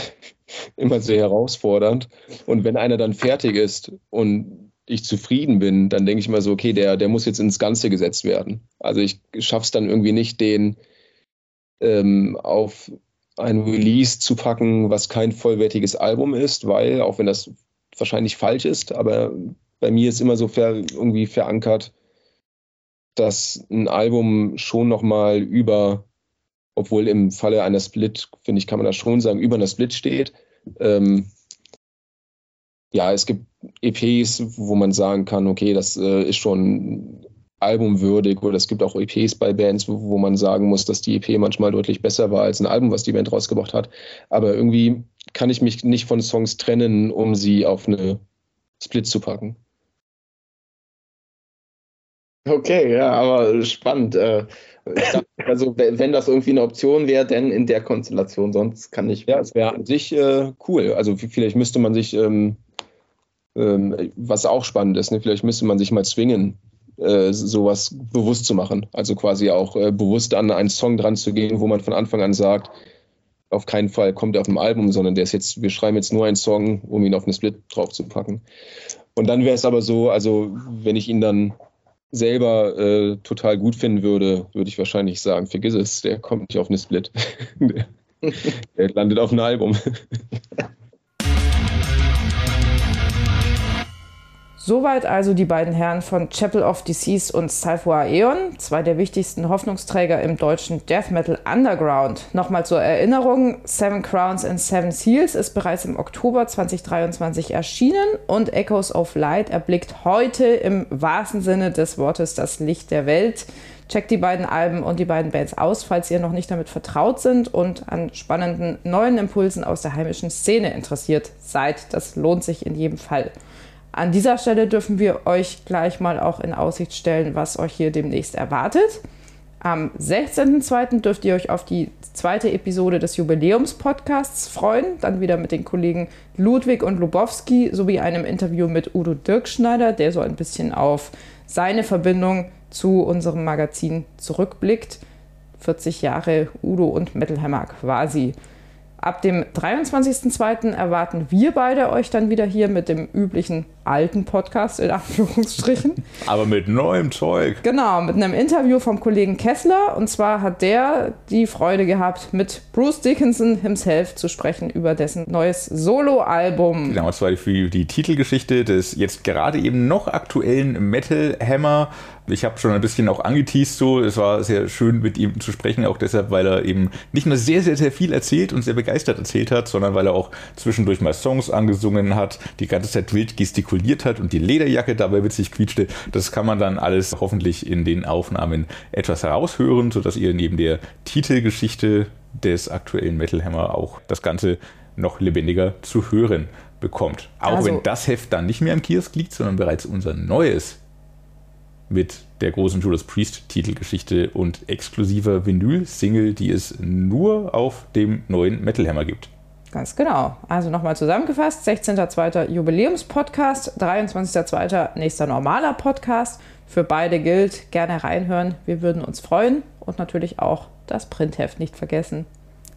immer sehr herausfordernd. Und wenn einer dann fertig ist und ich zufrieden bin, dann denke ich mal so, okay, der, der muss jetzt ins Ganze gesetzt werden. Also ich schaffe es dann irgendwie nicht, den ähm, auf ein Release zu packen, was kein vollwertiges Album ist, weil, auch wenn das wahrscheinlich falsch ist, aber bei mir ist immer so ver, irgendwie verankert, dass ein Album schon nochmal über, obwohl im Falle einer Split, finde ich, kann man das schon sagen, über einer Split steht. Ähm, ja, es gibt EPs, wo man sagen kann, okay, das äh, ist schon albumwürdig oder es gibt auch EPs bei Bands, wo, wo, man sagen muss, dass die EP manchmal deutlich besser war als ein Album, was die Band rausgebracht hat. Aber irgendwie kann ich mich nicht von Songs trennen, um sie auf eine Split zu packen. Okay, ja, aber spannend. Äh, also wenn das irgendwie eine Option wäre, denn in der Konstellation, sonst kann ich. Ja, es wäre an sich äh, cool. Also vielleicht müsste man sich, ähm, ähm, was auch spannend ist, ne? vielleicht müsste man sich mal zwingen, äh, sowas bewusst zu machen. Also quasi auch äh, bewusst an einen Song dran zu gehen, wo man von Anfang an sagt, auf keinen Fall kommt er auf dem Album, sondern der ist jetzt, wir schreiben jetzt nur einen Song, um ihn auf eine Split drauf zu packen. Und dann wäre es aber so, also wenn ich ihn dann selber äh, total gut finden würde, würde ich wahrscheinlich sagen, vergiss es, der kommt nicht auf eine Split. der, landet auf einem Album. Soweit also die beiden Herren von Chapel of Disease und Cypher Aeon, zwei der wichtigsten Hoffnungsträger im deutschen Death Metal Underground. Nochmal zur Erinnerung, Seven Crowns and Seven Seals ist bereits im Oktober 2023 erschienen und Echoes of Light erblickt heute im wahrsten Sinne des Wortes das Licht der Welt. Checkt die beiden Alben und die beiden Bands aus, falls ihr noch nicht damit vertraut sind und an spannenden neuen Impulsen aus der heimischen Szene interessiert seid. Das lohnt sich in jedem Fall. An dieser Stelle dürfen wir euch gleich mal auch in Aussicht stellen, was euch hier demnächst erwartet. Am 16.02. dürft ihr euch auf die zweite Episode des Jubiläums-Podcasts freuen. Dann wieder mit den Kollegen Ludwig und Lubowski sowie einem Interview mit Udo Dirkschneider, der so ein bisschen auf seine Verbindung zu unserem Magazin zurückblickt. 40 Jahre Udo und Metalhammer quasi. Ab dem 23.02. erwarten wir beide euch dann wieder hier mit dem üblichen alten Podcast in Anführungsstrichen. Aber mit neuem Zeug. Genau, mit einem Interview vom Kollegen Kessler. Und zwar hat der die Freude gehabt, mit Bruce Dickinson himself zu sprechen über dessen neues Soloalbum. Genau, und zwar für die Titelgeschichte des jetzt gerade eben noch aktuellen Metal Hammer ich habe schon ein bisschen auch angeteased so. Es war sehr schön mit ihm zu sprechen, auch deshalb, weil er eben nicht nur sehr, sehr, sehr viel erzählt und sehr begeistert erzählt hat, sondern weil er auch zwischendurch mal Songs angesungen hat, die ganze Zeit wild gestikuliert hat und die Lederjacke dabei witzig quietschte. Das kann man dann alles hoffentlich in den Aufnahmen etwas heraushören, sodass ihr neben der Titelgeschichte des aktuellen Metal Hammer auch das Ganze noch lebendiger zu hören bekommt. Auch also, wenn das Heft dann nicht mehr im Kiosk liegt, sondern bereits unser neues mit der großen Judas Priest Titelgeschichte und exklusiver Vinyl-Single, die es nur auf dem neuen Metal Hammer gibt. Ganz genau. Also nochmal zusammengefasst: 16.02. Jubiläumspodcast, 23.02. nächster normaler Podcast. Für beide gilt, gerne reinhören. Wir würden uns freuen und natürlich auch das Printheft nicht vergessen.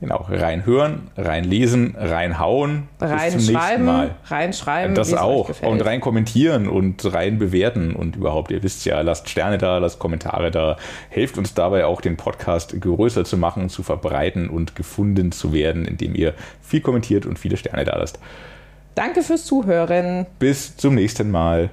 Genau, reinhören, reinlesen, reinhauen. Reinschreiben, reinschreiben. Das auch. Und rein kommentieren und rein bewerten. Und überhaupt, ihr wisst ja, lasst Sterne da, lasst Kommentare da. Helft uns dabei auch, den Podcast größer zu machen, zu verbreiten und gefunden zu werden, indem ihr viel kommentiert und viele Sterne da lasst. Danke fürs Zuhören. Bis zum nächsten Mal.